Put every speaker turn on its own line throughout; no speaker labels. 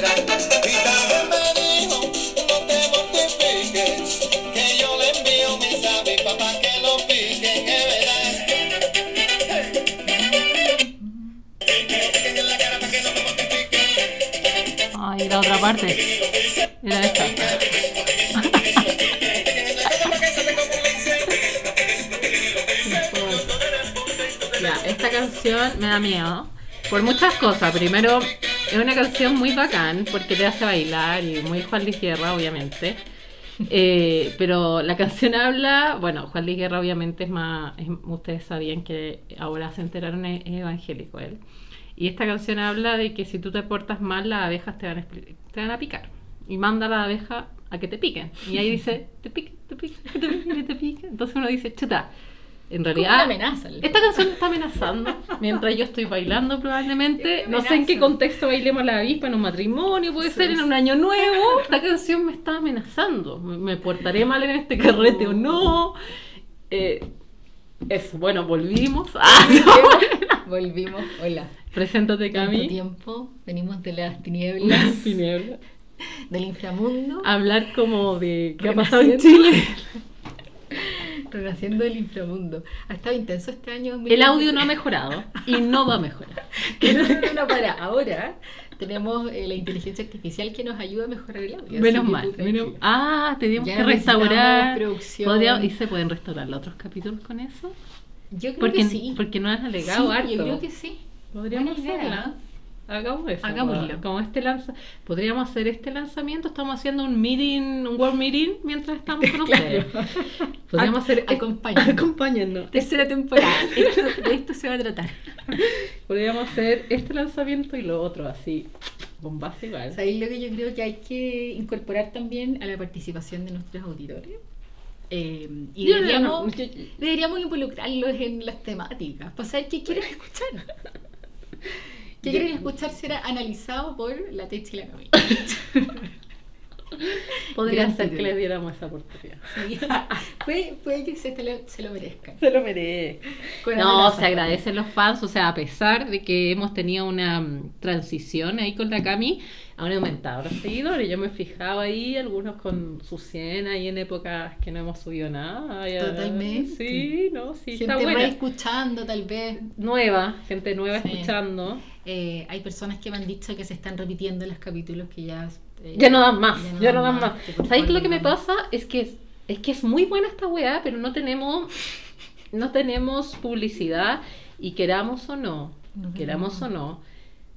Era esta. Ya, esta canción me da miedo. Por muchas cosas. Primero, es una canción muy bacán porque te hace bailar y muy Juan Luis Guerra, obviamente. Eh, pero la canción habla, bueno, Juan Luis Guerra obviamente es más, es- ustedes sabían que ahora se enteraron, es, es evangélico él. Y esta canción habla de que si tú te portas mal, las abejas te van a, te van a picar. Y manda a la abeja a que te piquen. Y ahí dice, te pique, te pique, te pique, te pique. Entonces uno dice, chuta. En
Como
realidad,
una amenaza.
esta canción me está amenazando mientras yo estoy bailando probablemente. No sé en qué contexto bailemos la avispa, en un matrimonio, puede
Sí,
ser en un año nuevo. Esta canción me está amenazando. ¿Me, portaré mal en este carrete o no? Eh, eso, bueno, volvimos. Ah, no.
Volvimos. Hola.
Preséntate, Cami.
tiempo. Venimos de las tinieblas,
Tiniebla.
del inframundo.
Hablar como de qué ha pasado en Chile.
Renaciendo del inframundo. Ha estado intenso este año.
El audio no ha mejorado y no va a mejorar.
No, no, no, para. Ahora tenemos eh, la inteligencia artificial que nos ayuda a mejorar el audio.
Menos
que
mal. menos- Ah, teníamos
Ya
que restaurar. Podría- ¿Y se pueden restaurar los otros capítulos con eso?
Yo creo
Porque,
que sí.
porque no has alegado
Sí,
harto.
Yo creo que sí.
Podríamos hacerla. Hagamos eso.
Hagámoslo.
Como este lanza... Podríamos hacer este lanzamiento. Estamos haciendo un meeting, un world meeting mientras estamos con ustedes. Podríamos hacer este- acompáñennos.
Tercera temporada. Esto- de esto se va a tratar.
Podríamos hacer este lanzamiento y lo otro así. Bombazo igual.
¿Sabéis lo que yo creo que hay que incorporar también a la participación de nuestros auditores? Eh, y
Yo no-
deberíamos,
no, yo-
deberíamos involucrarlos en las temáticas para saber qué quieren escuchar. ¿Qué quieren escuchar será analizado por la Techa y la Camila.
Podría
Gran
ser que les diéramos esa oportunidad.
Sí. puede, puede que se, lo, se lo merezcan.
Se lo merece.
Con
No, se agradecen los fans, o sea, a pesar de que hemos tenido una mm, transición ahí con la Cami, han aumentado los seguidores. Yo me he fijado ahí, algunos con su 100 ahí en épocas que no hemos subido nada. Ya-
Totalmente.
Sí, no, sí,
Gente
está buena.
escuchando tal vez.
Nueva, gente nueva
Sí.
escuchando.
Eh, hay personas que me han dicho que se están repitiendo los capítulos que ya... eh,
Ya no dan más, ya no, dan más.
por
¿Sabéis lo que me pasa? Es que es, es que es muy buena esta weá, pero no tenemos, no tenemos publicidad y queramos o no,
No
queramos o no,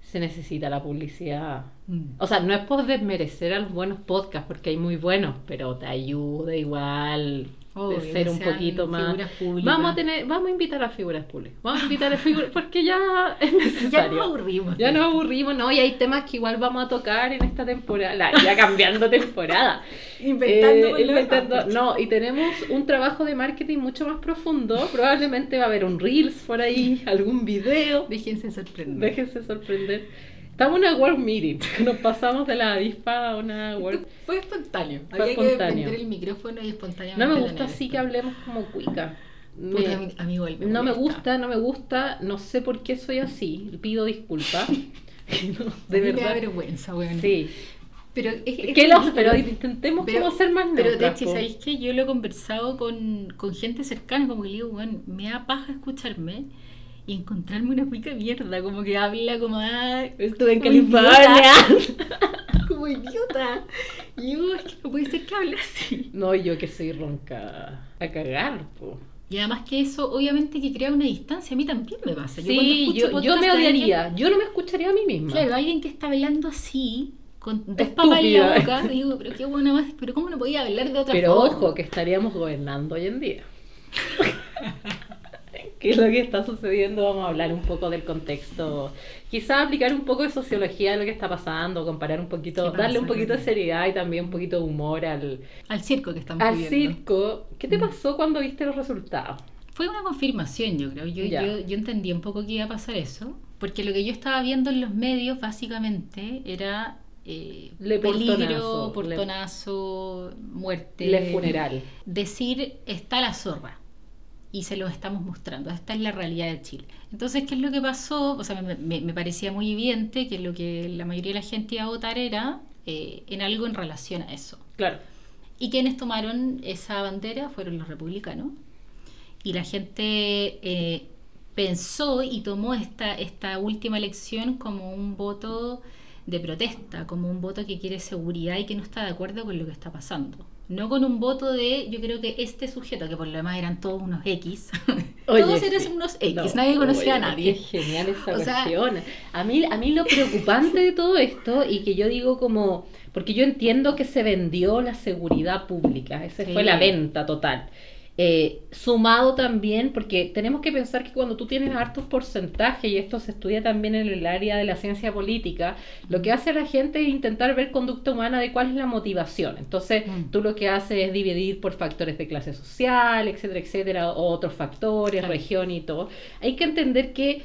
se necesita la publicidad.
Mm.
O sea, no es por desmerecer a los buenos podcasts, porque hay muy buenos, pero te ayuda igual
Obvio,
de ser un poquito más.
figuras públicas.
Vamos a tener, vamos a invitar a figuras públicas. Vamos a invitar a figuras porque ya es necesario.
Ya nos aburrimos.
Ya nos aburrimos, ¿no? Y hay temas que igual vamos a tocar en esta temporada, ya cambiando temporada.
Inventando
Eh, inventando- no, y tenemos un trabajo de marketing mucho más profundo. Probablemente va a haber un Reels por ahí, algún video.
Déjense sorprender.
Déjense sorprender. Estamos en una World Meeting. Nos pasamos de la avispa a una World.
Fue espontáneo.
Fue
Había
espontáneo.
que prender el micrófono y espontáneamente.
No me gusta así que hablemos como cuica. Me-
Puta, a mí- a mí igual me
no me gusta, no me gusta, no sé por qué soy así. Pido disculpas. No,
A
de
mí me da
verdad.
vergüenza, weón.
Sí.
Pero es, es
Que los- pero intentemos
Pero-
como ser más
Pero. ¿sabéis que Yo lo he conversado con, con gente cercana, como que le digo, weón, me da paja escucharme y encontrarme una pica mierda, como que habla como, ah,
Estuve en California.
como idiota. Y yo, es que no puede ser que hable así.
No, yo que soy ronca a cagar, po.
Y además que eso, obviamente, que crea una distancia. A mí también me pasa. Yo
Sí, yo, yo me
alguien-
odiaría. Yo no me escucharía a mí misma.
Claro, alguien que está hablando así, con dos papas en la boca, digo, pero qué buena más, pero ¿cómo no podía hablar de otra
Pero
forma?
ojo, que estaríamos gobernando hoy en día. ¿Qué es lo que está sucediendo? Vamos a hablar un poco del contexto. Quizá aplicar un poco de sociología de lo que está pasando, comparar un poquito, darle un poquito de seriedad y también un poquito de humor al,
Al circo que estamos
al
viviendo.
circo. ¿Qué te
Mm.
pasó cuando viste los resultados?
Fue una confirmación, yo creo. Yo, yo, yo entendí un poco que iba a pasar eso, porque lo que yo estaba viendo en los medios básicamente era eh,
Le
peligro,
portonazo, le-
muerte.
Le funeral.
Decir, está la zorra. Y se los estamos mostrando. Esta es la realidad de Chile. Entonces, ¿qué es lo que pasó? O sea, me, me- me parecía muy evidente que lo que la mayoría de la gente iba a votar era eh, en algo en relación a eso.
Claro.
Y quienes tomaron esa bandera fueron los republicanos. Y la gente eh, pensó y tomó esta, esta última elección como un voto de protesta, como un voto que quiere seguridad y que no está de acuerdo con lo que está pasando. No con un voto de, yo creo que este sujeto, que por lo demás eran todos unos X, todos eran
sí.
unos X,
No,
nadie conocía a
oye,
nadie.
Qué genial esa
O sea-
cuestión. a, mí, a mí lo preocupante de todo esto, y que yo digo como, porque yo entiendo que se vendió la seguridad pública, esa
Sí.
fue la venta total. Eh, sumado también, porque tenemos que pensar que cuando tú tienes hartos porcentajes, y esto se estudia también en el área de la ciencia política, lo que hace la gente es intentar ver conducta humana de cuál es la motivación. Entonces,
Mm.
tú lo que haces es dividir por factores de clase social, etcétera, etcétera, o otros factores,
Claro.
región y todo. Hay que entender que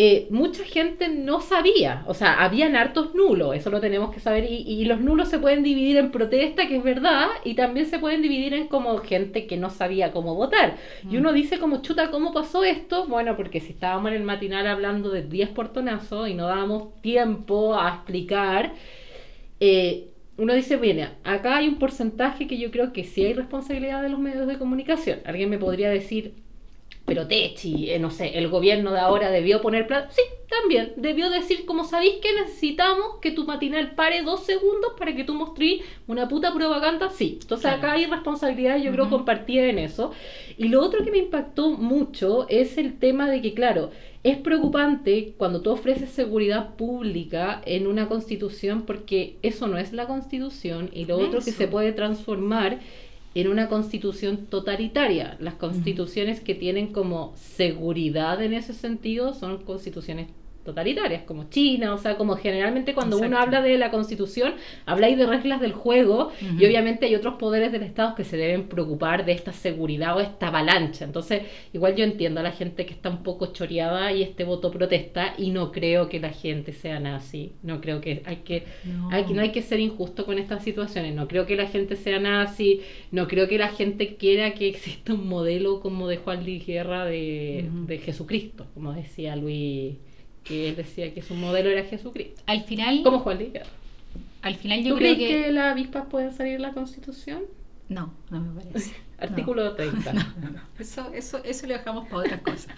eh, mucha gente no sabía, o sea, habían hartos nulos, eso lo tenemos que saber, y, y los nulos se pueden dividir en protesta, que es verdad, y también se pueden dividir en como gente que no sabía cómo votar. Y
Mm.
uno dice como, chuta, ¿cómo pasó esto? Bueno, porque si estábamos en el matinal hablando de 10 portonazos y no dábamos tiempo a explicar, eh, uno dice, bien, acá hay un porcentaje que yo creo que sí hay responsabilidad de los medios de comunicación. Alguien me podría decir, pero Techi, eh, no sé, el gobierno de ahora debió poner plata. Sí, también, debió decir, como sabéis que necesitamos que tu matinal pare dos segundos para que tú mostres una puta propaganda, sí. Entonces
Claro.
acá hay responsabilidad, yo creo,
Ujú.
compartida en eso. Y lo otro que me impactó mucho es el tema de que, claro, es preocupante cuando tú ofreces seguridad pública en una constitución porque eso no es la constitución y lo otro que se puede transformar en una constitución totalitaria. Las constituciones que tienen como seguridad en ese sentido son constituciones totalitarias, como China, o sea, como generalmente cuando uno habla de la constitución, habláis de reglas del juego y obviamente hay otros poderes del Estado que se deben preocupar de esta seguridad o esta avalancha. Entonces, igual yo entiendo a la gente que está un poco choreada y este voto protesta y no creo que la gente sea nazi. No creo que hay que
No.
hay que, no hay que ser injusto con estas situaciones. No creo que la gente sea nazi. No creo que la gente quiera que exista un modelo como de Juan Luis Guerra de,
Ujú.
de Jesucristo, como decía Luis, que él decía que su modelo era Jesucristo.
Al final,
Como Juan Guerra.
al final yo
¿Tú
creo
crees
que...
que... las avispas pueden salir de la Constitución?
No, no me parece.
Artículo 30.
No, no, no. Eso, eso, eso lo dejamos para otras cosas.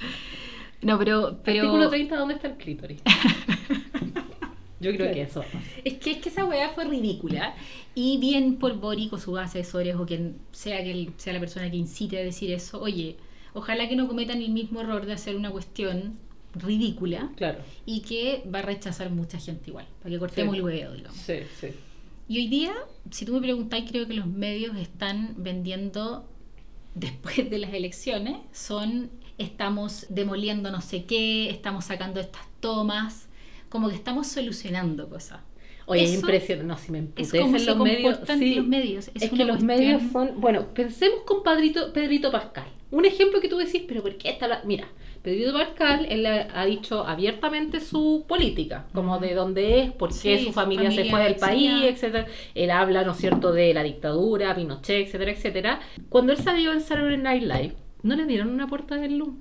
No, pero... pero...
Artículo 30, ¿dónde está el clítoris? Yo creo que eso.
Es que, es que esa weá fue ridícula. Y bien por Boric o sus asesores o quien sea que él sea la persona que incite a decir eso, oye, ojalá que no cometan el mismo error de hacer una cuestión ridícula
Claro.
y que va a rechazar mucha gente igual, para que cortemos
Sí.
el huevo, digamos.
Sí, sí.
Y hoy día, si tú me preguntáis, creo que los medios están vendiendo después de las elecciones, son estamos demoliendo no sé qué, estamos sacando estas tomas, como que estamos solucionando cosas.
Oye, es impresionante. No, si me
Es como se
los medios. sí.
los medios. Es,
Es, que los
cuestión-
medios son. Bueno, pensemos con Pedrito, Pedrito Pascal. Un ejemplo que tú decís, pero ¿por qué está la.? Mira, Pedrito Pascal, él ha ha dicho abiertamente su política, como de dónde es, por qué
Sí,
su
su
familia, se fue del país, etcétera. Él habla, ¿no es cierto?, de la dictadura, Pinochet, etcétera, etcétera. Cuando él salió en Saturday Night Live, no le dieron una portada del luz.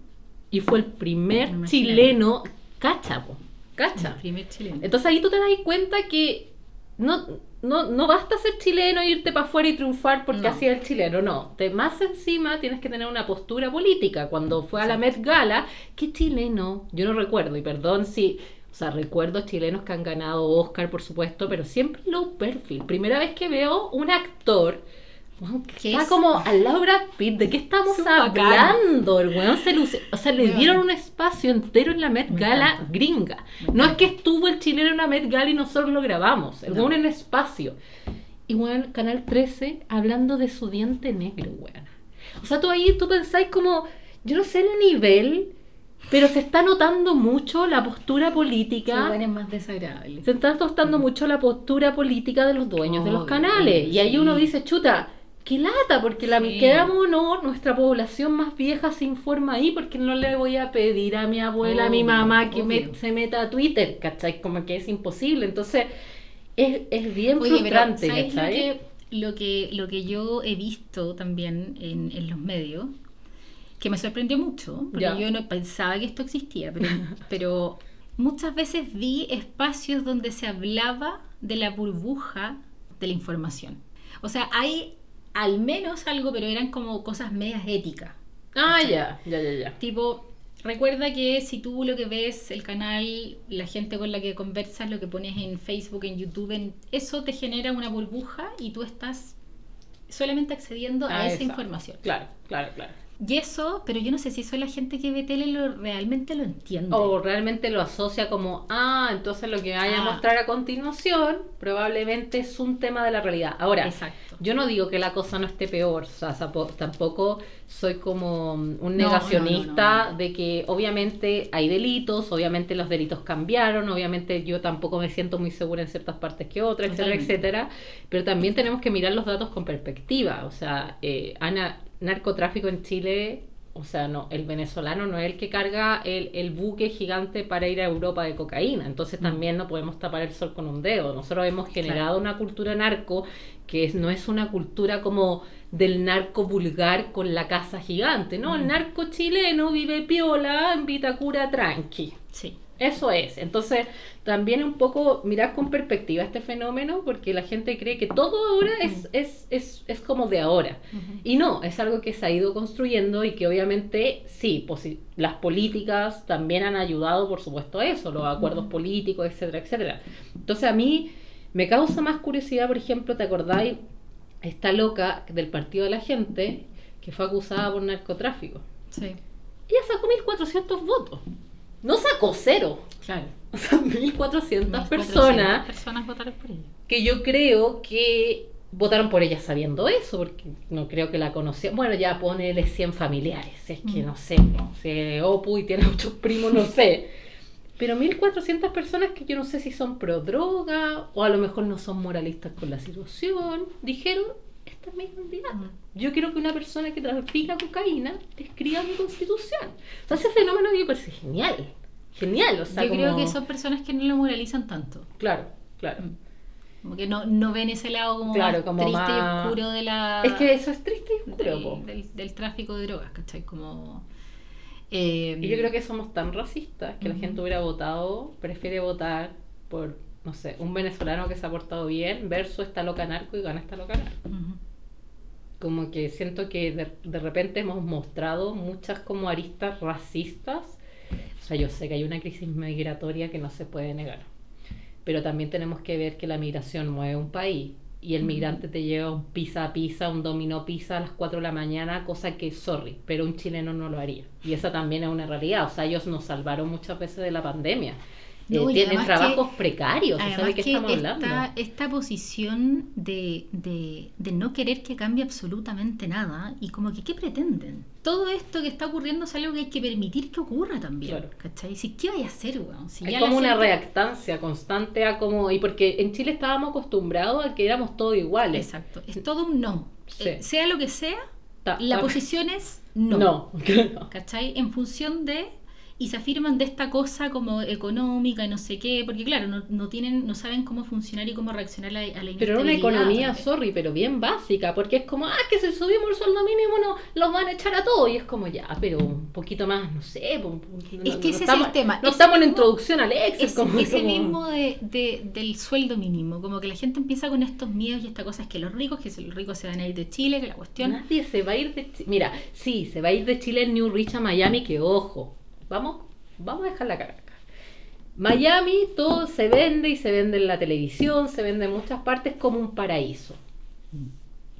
Y fue el primer
Imagínate.
chileno, cacha, po, cacha.
El primer chileno.
Entonces ahí tú te das cuenta que no, no, no basta ser chileno e irte para afuera y triunfar porque
No.
así es el chileno, no. Te, más encima tienes que tener una postura política. Cuando fue a la Met. Gala, ¿qué chileno? Yo no recuerdo, y perdón si... O sea, recuerdo chilenos que han ganado Oscar, por supuesto, pero siempre low perfil. Primera vez que veo un actor weón, que
¿Qué
está
es?
como al lado de Brad Pitt. ¿De qué estamos
bacán.
hablando? El weón se luce... O sea, le dieron un espacio entero en la Met
Me
Gala gringa.
Me
No es que estuvo el chileno en una Met Gala y nosotros lo grabamos. El
No.
weón en espacio. Y weón, Canal 13 hablando de su diente negro, weón. O sea, tú ahí tú pensáis como, yo no sé el nivel, pero se está notando mucho la postura política.
bueno es más desagradable.
Se está notando mucho la postura política de los dueños de los canales. y ahí
sí.
uno dice, chuta, qué lata, porque la
Sí.
quedamos o no, nuestra población más vieja se informa ahí, porque no le voy a pedir a mi abuela, a mi mamá que me- se meta a Twitter, ¿cachai? Como que es imposible. Entonces, es, es bien
Oye, pero
frustrante,
¿sabes lo
¿cachai?
que, lo que lo que yo he visto también en, en los medios que me sorprendió mucho, porque
Ya.
yo no pensaba que esto existía, pero, pero muchas veces vi espacios donde se hablaba de la burbuja de la información. O sea, hay al menos algo, pero eran como cosas medias éticas.
Ah, ya, ya, ya, ya.
Tipo, recuerda que si tú lo que ves, el canal, la gente con la que conversas, lo que pones en Facebook, en YouTube, en- eso te genera una burbuja y tú estás solamente accediendo a esa
esa.
información.
Claro, claro, claro.
Y eso, pero yo no sé si eso la gente que ve tele lo, realmente lo entiende.
O realmente lo asocia como, ah, entonces lo que vaya a
Ah.
mostrar a continuación probablemente es un tema de la realidad. Ahora,
Exacto.
yo no digo que la cosa no esté peor, o sea, tampoco soy como un negacionista
no, no, no.
de que obviamente hay delitos, obviamente los delitos cambiaron, obviamente yo tampoco me siento muy segura en ciertas partes que otras, etcétera, etcétera, pero también tenemos que mirar los datos con perspectiva, o sea, eh, Ana, narcotráfico en Chile, o sea, no, el venezolano no es el que carga el, el buque gigante para ir a Europa de cocaína, entonces también no podemos tapar el sol con un dedo. Nosotros hemos generado una cultura narco que es- no es una cultura como del narco vulgar con la casa gigante, no, el
Mm.
narco chileno vive piola en Vitacura tranqui.
Sí.
Eso es. Entonces, también un poco mirar con perspectiva este fenómeno, porque la gente cree que todo ahora es, es, es, es como de ahora. Y no, es algo que se ha ido construyendo y que obviamente sí, las políticas también han ayudado, por supuesto, a eso, los acuerdos políticos, etcétera, etcétera. Entonces a mí me causa más curiosidad, por ejemplo, ¿te acordáis? Esta loca del Partido de la Gente que fue acusada por narcotráfico.
Sí.
Ella sacó 1.400 votos. No sacó cero.
Claro.
O sea, 1.400
Unas
personas
400 personas votaron por ella.
que yo creo que votaron por ella sabiendo eso, porque no creo que la conocían. Bueno, ya ponele 100 familiares, es que
Mm.
no sé, es Opu y tiene muchos primos, no sé. Pero 1.400 personas que yo no sé si son pro droga o a lo mejor no son moralistas con la situación, dijeron, esta es mi candidata.
Mm.
Yo quiero que una persona que trafica cocaína escriba mi constitución. O sea, ese fenómeno me parece genial. Genial, o sea,
Yo creo que son personas que no lo moralizan tanto.
Claro, claro.
Mm. Como que no, no ven ese lado como,
Claro,
más
como
triste
más-
y oscuro de la,
Es que eso es triste y oscuro,
del,
po.
del- del tráfico de drogas, ¿cachai? Como... eh,
Y yo creo que somos tan racistas que la gente hubiera votado, prefiere votar por, no sé, un venezolano que se ha portado bien versus esta loca narco y gana esta loca narco. Como que siento que de, de repente hemos mostrado muchas como aristas racistas. O sea, yo sé que hay una crisis migratoria que no se puede negar. Pero también tenemos que ver que la migración mueve un país. Y el migrante te lleva un pizza a pizza, un dominó pizza a las 4 de la mañana, cosa que, sorry, pero un chileno no lo haría. Y esa también es una realidad. O sea, ellos nos salvaron muchas veces de la pandemia. Eh,
No, y
tienen trabajos precarios. sea,
Además
¿de qué
que
estamos
esta,
hablando?
esta posición de, de, de no querer que cambie absolutamente nada y como que ¿qué pretenden? Todo esto que está ocurriendo es algo que hay que permitir que ocurra también,
Claro.
¿cachai? Si, ¿Qué vaya a hacer, weón? Si
Hay
ya
como una
gente-
reactancia constante a como... Y porque en Chile estábamos acostumbrados a que éramos todos iguales.
Exacto, es todo un no.
Sí.
Eh, sea lo que sea,
Ta-
la posición es no.
No, no.
¿Cachai? En función de. Y se afirman de esta cosa como económica y no sé qué, porque claro, no, no tienen, no saben cómo funcionar y cómo reaccionar a, a la
Pero era una economía, sorry, pero bien básica, porque es como, ah, que si subimos el sueldo mínimo no, los van a echar a todos. Y es como, ya, pero un poquito más, no sé. po- no-
Es que
no
ese es
estamos-
el tema,
No estamos en
mismo-
introducción al Excel.
Es,
como,
ese
como-
mismo de, de- del sueldo mínimo, como que la gente empieza con estos miedos y esta cosa es que los ricos, que los ricos se van a ir de Chile, que la cuestión...
Nadie se va a ir de Chile. Mira, sí, se va a ir de Chile el New Rich a Miami, que ojo, vamos, vamos a dejar la cara acá. Miami todo se vende y se vende en la televisión, se vende en muchas partes como un paraíso.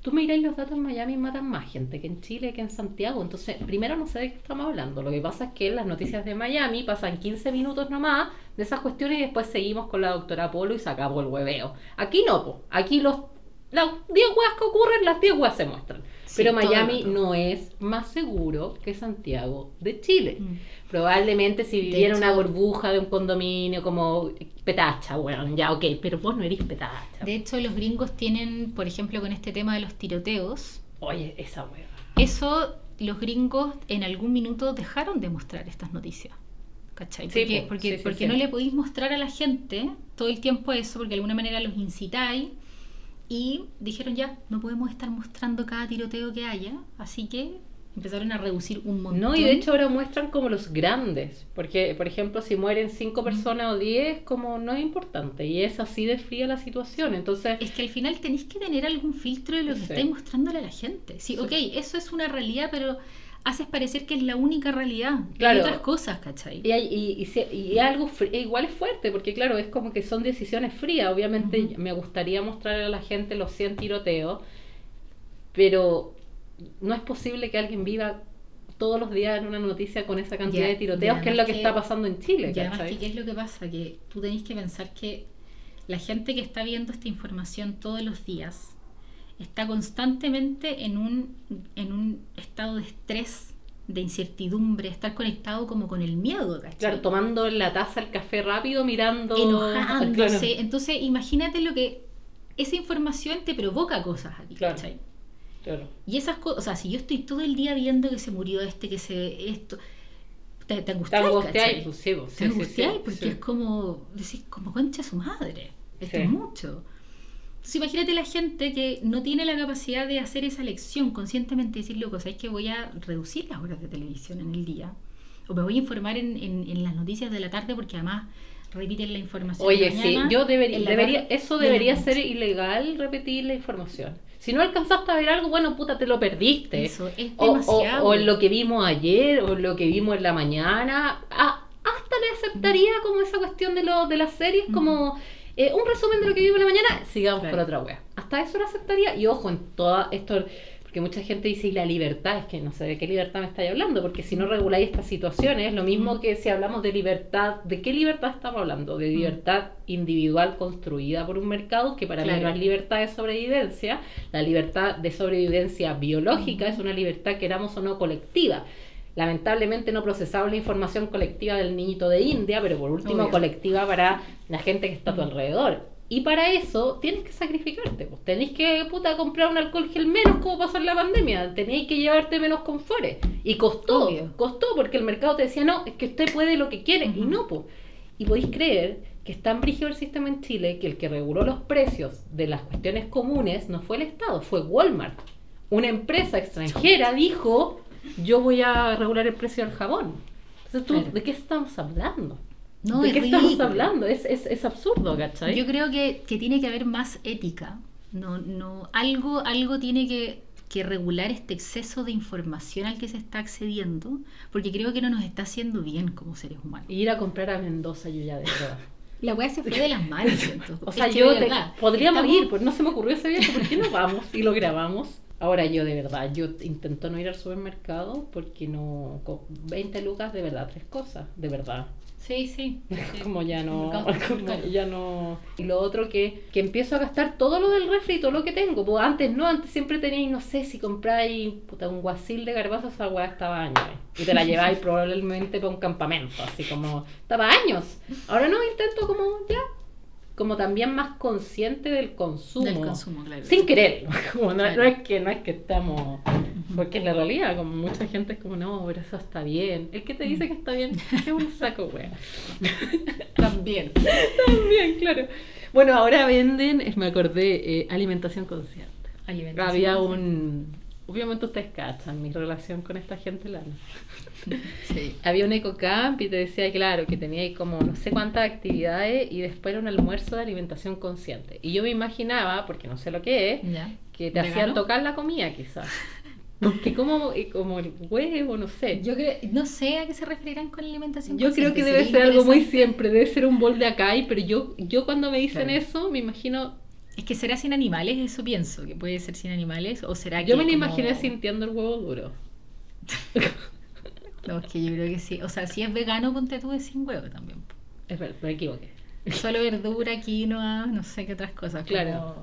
Tú miráis los datos en Miami matan más gente que en Chile, que en Santiago. Entonces, primero no sé de qué estamos hablando. Lo que pasa es que en las noticias de Miami pasan 15 minutos nomás de esas cuestiones y después seguimos con la doctora Polo y sacamos el hueveo. Aquí no, po. aquí los las 10 huevas que ocurren, las 10 huevas se muestran.
Sí,
Pero Miami no es más seguro que Santiago de Chile.
Mm.
Probablemente si viviera una burbuja de un condominio como Petacha, bueno, ya, ok, pero vos no eres Petacha.
De hecho, los gringos tienen, por ejemplo, con este tema de los tiroteos,
Oye, esa hueva.
eso los gringos en algún minuto dejaron de mostrar estas noticias. ¿Cachai?
Sí,
Porque,
po,
porque,
sí,
porque no le podéis mostrar a la gente todo el tiempo eso, porque de alguna manera los incitáis. Y dijeron ya, no podemos estar mostrando cada tiroteo que haya, así que Empezaron a reducir un montón.
No, y de hecho ahora muestran como los grandes, porque por ejemplo si mueren cinco personas o diez, como no es importante, y es así de fría la situación, entonces...
Es que al final tenéis que tener algún filtro de lo que
Sí.
estáis mostrándole a la gente. Sí, ok, eso es una realidad, pero haces parecer que es la única realidad. Que
Claro.
Hay otras cosas, ¿cachai?
Y, hay- y, y, algo e igual es fuerte, porque claro, es como que son decisiones frías. Obviamente me gustaría mostrar a la gente los 100 tiroteos, pero no es posible que alguien viva todos los días en una noticia con esa cantidad
Ya,
de tiroteos, que es lo que,
que-
está pasando en Chile.
Y además,
¿cachai?
que, ¿qué es lo que pasa? Que tú tenéis que pensar que la gente que está viendo esta información todos los días está constantemente en un, en un estado de estrés, de incertidumbre, estar conectado como con el miedo, ¿cachai?
Claro, tomando la taza el café rápido, mirando...
enojándose.
Claro.
Entonces, imagínate lo que esa información te provoca cosas a ti,
Claro.
¿cachai?
Claro.
Y esas cosas, o sea, si yo estoy todo el día viendo que se murió este, que se. esto. Te, te
Te
angustias,
angustias,
¿cachai?
pues, sí, pues,
Te angustias
sí,
porque es como. Decís, como concha su madre. Esto es mucho. Entonces, imagínate la gente que no tiene la capacidad de hacer esa elección conscientemente y decir, loco, ¿sabes que voy a reducir las horas de televisión en el día? O me voy a informar en, en- en las noticias de la tarde porque además repiten la información.
Oye, sí, yo debería, eso debería ser ilegal repetir la información. Si no alcanzaste a ver algo, bueno, puta, te lo perdiste.
Eso es
O,
demasiado.
o en lo que vimos ayer, o en lo que vimos en la mañana. Ah, hasta le aceptaría como esa cuestión de, lo, de las series, como eh, un resumen de lo que vimos en la mañana, sigamos
Claro.
por otra wea. Hasta eso lo aceptaría. Y ojo, en toda esto, porque mucha gente dice, y la libertad, es que no sé de qué libertad me estáis hablando, porque si no reguláis estas situaciones, es lo mismo
Ujú.
que si hablamos de libertad, ¿de qué libertad estamos hablando? De libertad individual construida por un mercado, que para mí
Claro.
no es libertad de sobrevivencia, la libertad de sobrevivencia biológica es una libertad, queramos o no, colectiva. Lamentablemente no procesamos la información colectiva del niñito de India, pero por último
Obvio.
colectiva para la gente que está a tu alrededor. Y para eso tienes que sacrificarte, pues. Tenéis que, puta, comprar un alcohol gel menos como pasó en la pandemia. Tenéis que llevarte menos confores. Y costó,
Obvio.
costó porque el mercado te decía, no, es que usted puede lo que quiere. Y no, pues. Y podéis creer que es tan brígido el sistema en Chile que el que reguló los precios de las cuestiones comunes no fue el Estado, fue Walmart. Una empresa extranjera dijo, yo voy a regular el precio del jabón. Entonces, ¿tú,
Claro.
¿de qué estamos hablando?
No,
¿De
es
qué estamos hablando? Es, es, es absurdo, ¿cachai?
Yo creo que, que tiene que haber más ética. No, no, algo, algo tiene que, que regular este exceso de información al que se está accediendo, porque creo que no nos está haciendo bien como seres humanos.
Ir a comprar a Mendoza yo ya de verdad.
La weá se fue de las manos, siento.
O sea,
Es que
yo te-
verdad,
podríamos
estamos-
ir, pues no se me ocurrió ese viaje, ¿por qué no vamos y lo grabamos? Ahora yo de verdad, yo intento no ir al supermercado porque no, con 20 lucas de verdad, tres cosas, de verdad.
Sí, sí. sí.
como ya no, como ya no. Y lo otro que, que empiezo a gastar todo lo del refri todo lo que tengo. Pues antes no, antes siempre teníais, no sé, si compráis puta, un guasil de garbanzos, esa weá estaba años. Y te la lleváis probablemente para un campamento, así como, estaba años. Ahora no, intento como ya, como también más consciente del consumo.
Del consumo, claro.
Sin querer, como no,
Claro.
no es que no es que estamos, porque es la realidad, como mucha gente es como, no, pero eso está bien. El que te dice que está bien es un saco, wea.
También.
También, claro. Bueno, ahora venden, me acordé, eh, alimentación consciente.
Alimentación.
Había un, obviamente ustedes cachan mi relación con esta gente lana.
Sí.
Había un ecocamp y te decía, claro, que tenía ahí como no sé cuántas actividades y después era un almuerzo de alimentación consciente. Y yo me imaginaba, porque no sé lo que es,
Ya.
que te hacían tocar la comida quizás. Porque como, eh, como el huevo, no sé.
Yo creo, no sé a qué se referirán con alimentación
Yo creo que debe
sería
ser algo muy siempre, debe ser un bol de acai, pero yo, yo cuando me dicen
Claro.
eso, me imagino,
Es que será sin animales, eso pienso, que puede ser sin animales, o será que
yo me lo
como-
imaginé sintiendo el huevo duro.
No, es que yo creo que sí. O sea, si es vegano, ponte tú de sin huevo también.
Es verdad, me equivoqué.
Solo verdura, quinoa, no sé qué otras cosas. como
Claro.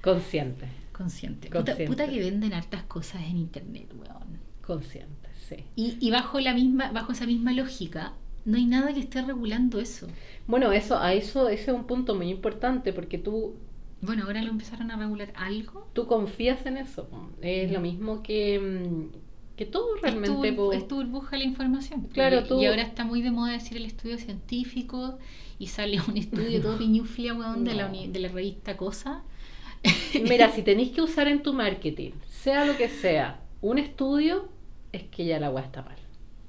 Consciente,
Consciente.
Consciente.
Puta, puta que venden hartas cosas en internet, weón.
consciente, sí.
Y, y bajo la misma, bajo esa misma lógica, no hay nada que esté regulando eso.
Bueno, eso, a eso, ese es un punto muy importante porque tú,
Bueno, ahora lo empezaron a regular algo.
tú confías en eso. Es lo mismo que, mm, que todo realmente.
es, tu,
po.
es tu burbuja la información.
Claro,
y,
tú-
y ahora está muy de moda decir el estudio científico y sale un estudio todo piñuflia, weón, de, la, de la revista Cosa.
Mira, si tenéis que usar en tu marketing, sea lo que sea, un estudio, es que ya la weá está mal.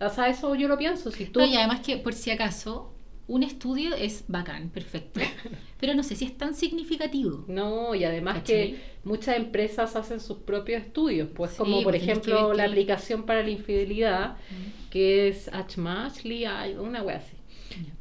O sea, eso yo lo pienso. Si tú.
No, y además que, por si acaso, un estudio es bacán, perfecto. Pero no sé si es tan significativo.
No, y además
¿Cachai?
que muchas empresas hacen sus propios estudios, pues
Sí,
como por
pues
ejemplo la aplicación para la infidelidad, que es hay una wea así.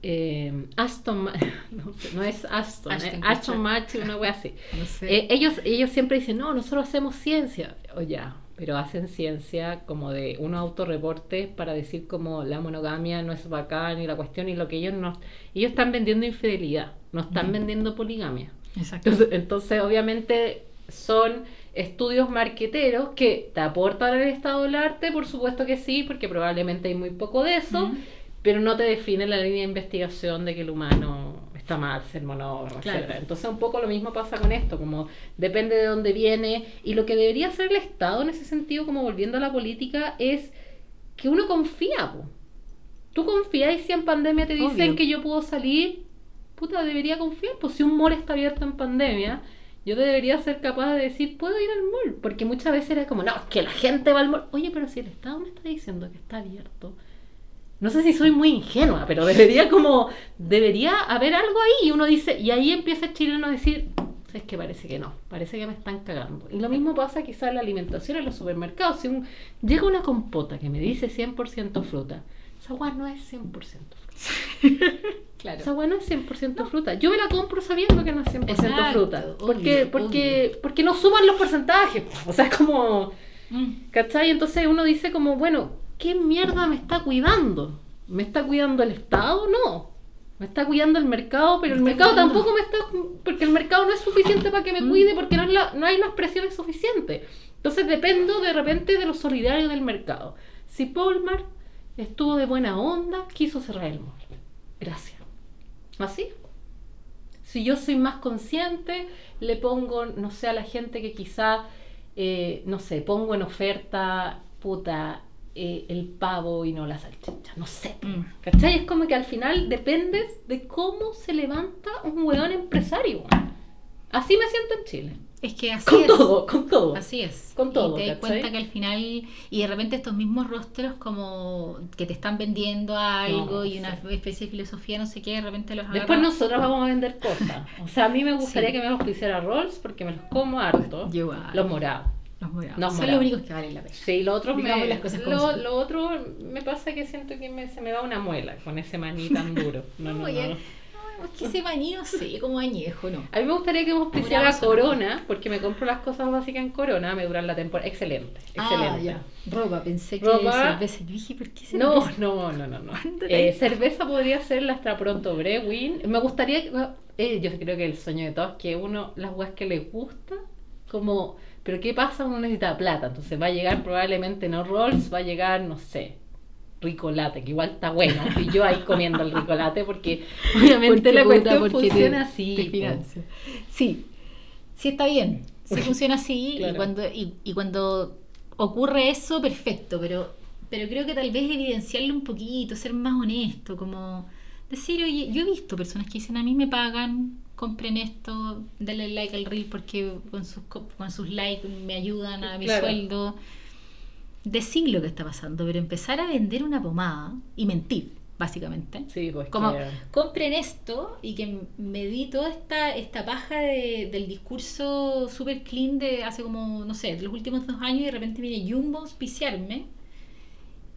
Eh, Aston, no, sé, no es Aston,
Ashton
eh, Match, una wea así.
No sé.
Eh, ellos, ellos siempre dicen, no, nosotros hacemos ciencia. O ya, pero hacen ciencia como de unos autorreportes para decir como la monogamia no es bacán y la cuestión y lo que ellos no... Ellos están vendiendo infidelidad, no están
Mm.
vendiendo poligamia.
Exacto.
Entonces, entonces, obviamente, son estudios marqueteros que te aportan el estado del arte, por supuesto que sí, porque probablemente hay muy poco de eso,
Mm.
pero no te define la línea de investigación de que el humano está mal ser monógamo,
Claro.
etcétera. Entonces, un poco lo mismo pasa con esto, como depende de dónde viene, y lo que debería hacer el Estado en ese sentido, como volviendo a la política, es que uno confía, po. Tú confías y si en pandemia te dicen
Obvio.
que yo puedo salir, puta, debería confiar. Pues si un mall está abierto en pandemia, yo debería ser capaz de decir, puedo ir al mall. Porque muchas veces era como, no, es que la gente va al mall. Oye, pero si el Estado me está diciendo que está abierto. No sé si soy muy ingenua, pero debería como, debería haber algo ahí. Y uno dice, y ahí empieza el chileno a decir, es que parece que no, parece que me están cagando. Y lo mismo pasa quizá en la alimentación, en los supermercados. Si un, llega una compota que me dice 100% fruta, esa agua no es 100% fruta.
Claro.
Esa agua no es 100% fruta. Yo me la compro sabiendo que no es 100%
Exacto,
fruta.
obvio,
Porque, porque, porque no suman los porcentajes. po. O sea, es como...
Mm.
¿Cachai? Entonces uno dice como, bueno, ¿qué mierda me está cuidando? ¿Me está cuidando el Estado? No. Me está cuidando el mercado, pero el mercado
cuidando.
tampoco me está... Porque el mercado no es suficiente para que me
Mm.
cuide, porque no, es la- no hay las presiones suficientes. Entonces dependo de repente de lo solidario del mercado. Si Polmar estuvo de buena onda, quiso cerrar el mall. Gracias. Así. Si yo soy más consciente, le pongo, no sé, a la gente que quizá, eh, no sé, pongo en oferta, puta, eh, el pavo y no la salchicha. No sé.
Mm.
¿Cachai? Es como que al final dependes de cómo se levanta un weón empresario. Así me siento en Chile.
Es que así
Con
es.
todo, con todo.
Así es.
Con todo,
Y te das cuenta que al final, y de repente estos mismos rostros como que te están vendiendo algo
No,
y una
sí.
especie de filosofía, no sé qué, de repente los
Después
agarra-
nosotros vamos a vender cosas. O sea, a mí me gustaría
Sí.
que me auspiciara Rolls porque me los como harto.
Yo.
Los morados.
Son los únicos que valen la pena.
Sí, lo otro, me,
las cosas
lo, otro me pasa que siento que me- se me va una muela con ese maní tan duro. No, no, no.
no, es que ese maní, no sé, como añejo, ¿no?
A mí me gustaría que auspiciara Corona, porque me compro las cosas básicas en Corona, me duran la temporada. Excelente, excelente.
Ah, ya. Ropa, pensé que cerveza. Yo dije, ¿por qué cerveza?
No, no, no, no, no.
¿Cuándo
Eh, cerveza podría ser la hasta pronto Brewin. Me gustaría, eh, yo creo que el sueño de todos es que uno, las weas que les gusta, como, pero ¿qué pasa? Uno necesita plata, entonces va a llegar probablemente no Rolls, va a llegar, no sé, Ricolate, que igual está bueno, y yo ahí comiendo el Ricolate porque obviamente
Porque,
la
puta,
cuestión
porque
funciona
te-
así.
te. Sí, sí está bien. Sí funciona así
Claro.
y, cuando, y, y cuando ocurre eso, perfecto, pero, pero creo que tal vez evidenciarlo un poquito, ser más honesto, como decir, oye, yo he visto personas que dicen, a mí me pagan, compren esto, denle like al reel porque con sus, co- con sus likes me ayudan a mi
Claro.
sueldo. Decir lo que está pasando, pero empezar a vender una pomada y mentir, básicamente.
Sí, pues
Como
que-
compren esto y que me di toda esta, esta paja de- del discurso super clean de hace como, no sé, de los últimos dos años y de repente viene Jumbo a auspiciarme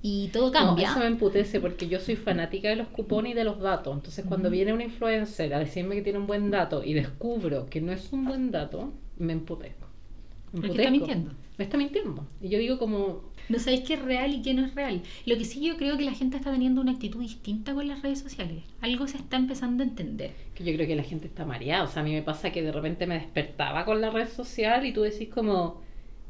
y todo
No,
cambia.
eso me emputece porque yo soy fanática de los cupones y de los datos. Entonces, cuando viene una influencer a decirme que tiene un buen dato y descubro que no es un buen dato, me emputezco. Me
Porque está mintiendo.
Me está mintiendo. Y yo digo como,
No sabéis qué es real y qué no es real. Lo que sí yo creo que la gente está teniendo una actitud distinta con las redes sociales. Algo se está empezando a entender.
que yo creo que la gente está mareada. O sea, a mí me pasa que de repente me despertaba con la red social y tú decís como,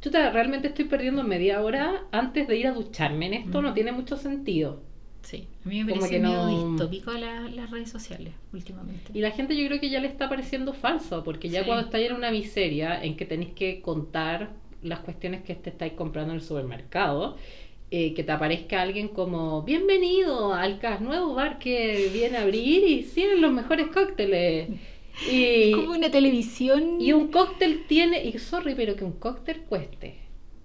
chuta, realmente estoy perdiendo media hora antes de ir a ducharme en esto,
Ujú.
no tiene mucho sentido.
Sí, a mí me parece medio
no-
distópico la- las redes sociales últimamente.
Y la gente yo creo que ya le está pareciendo falso, porque ya
Sí.
cuando estáis en una miseria en que tenéis que contar las cuestiones que te estáis comprando en el supermercado, eh, que te aparezca alguien como, bienvenido al CAS, nuevo bar que viene a abrir y tienen los mejores cócteles. Y,
como una televisión.
y un cóctel tiene, y sorry, pero que un cóctel cueste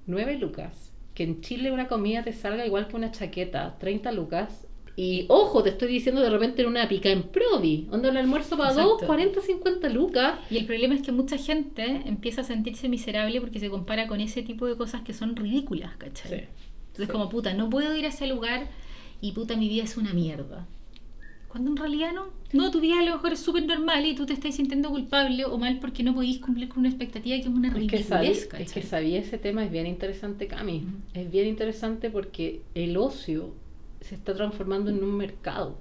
9 lucas que en Chile una comida te salga igual que una chaqueta, 30 lucas. Y ojo, te estoy diciendo de repente en una pica en Provi, donde el almuerzo para dos,
Exacto.
40, 50 lucas.
Y el problema es que mucha gente empieza a sentirse miserable porque se compara con ese tipo de cosas que son ridículas, ¿cachai?
Sí.
Entonces
Sí.
como puta, no puedo ir a ese lugar y puta, mi vida es una mierda. Cuando en realidad no. No, tu vida a lo mejor es súper normal y tú te estás sintiendo culpable o mal porque no podís cumplir con una expectativa que es una
Es que,
ridiculez,
sabí, es que sabía ese tema, es bien interesante, Cami. Es bien interesante porque el ocio se está transformando en un mercado.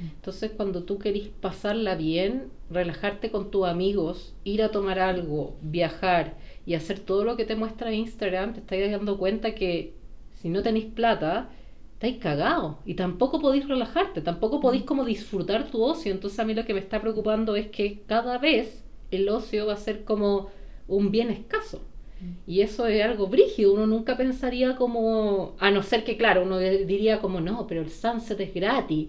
Entonces, cuando tú querís pasarla bien, relajarte con tus amigos, ir a tomar algo, viajar y hacer todo lo que te muestra Instagram, te estás dando cuenta que si no tenéis plata, estáis cagados y tampoco podéis relajarte, tampoco podéis como disfrutar tu ocio. Entonces, a mí lo que me está preocupando es que cada vez el ocio va a ser como un bien escaso. Y eso es algo brígido, uno nunca pensaría como, a no ser que, claro, uno diría como, no, pero el sunset es gratis.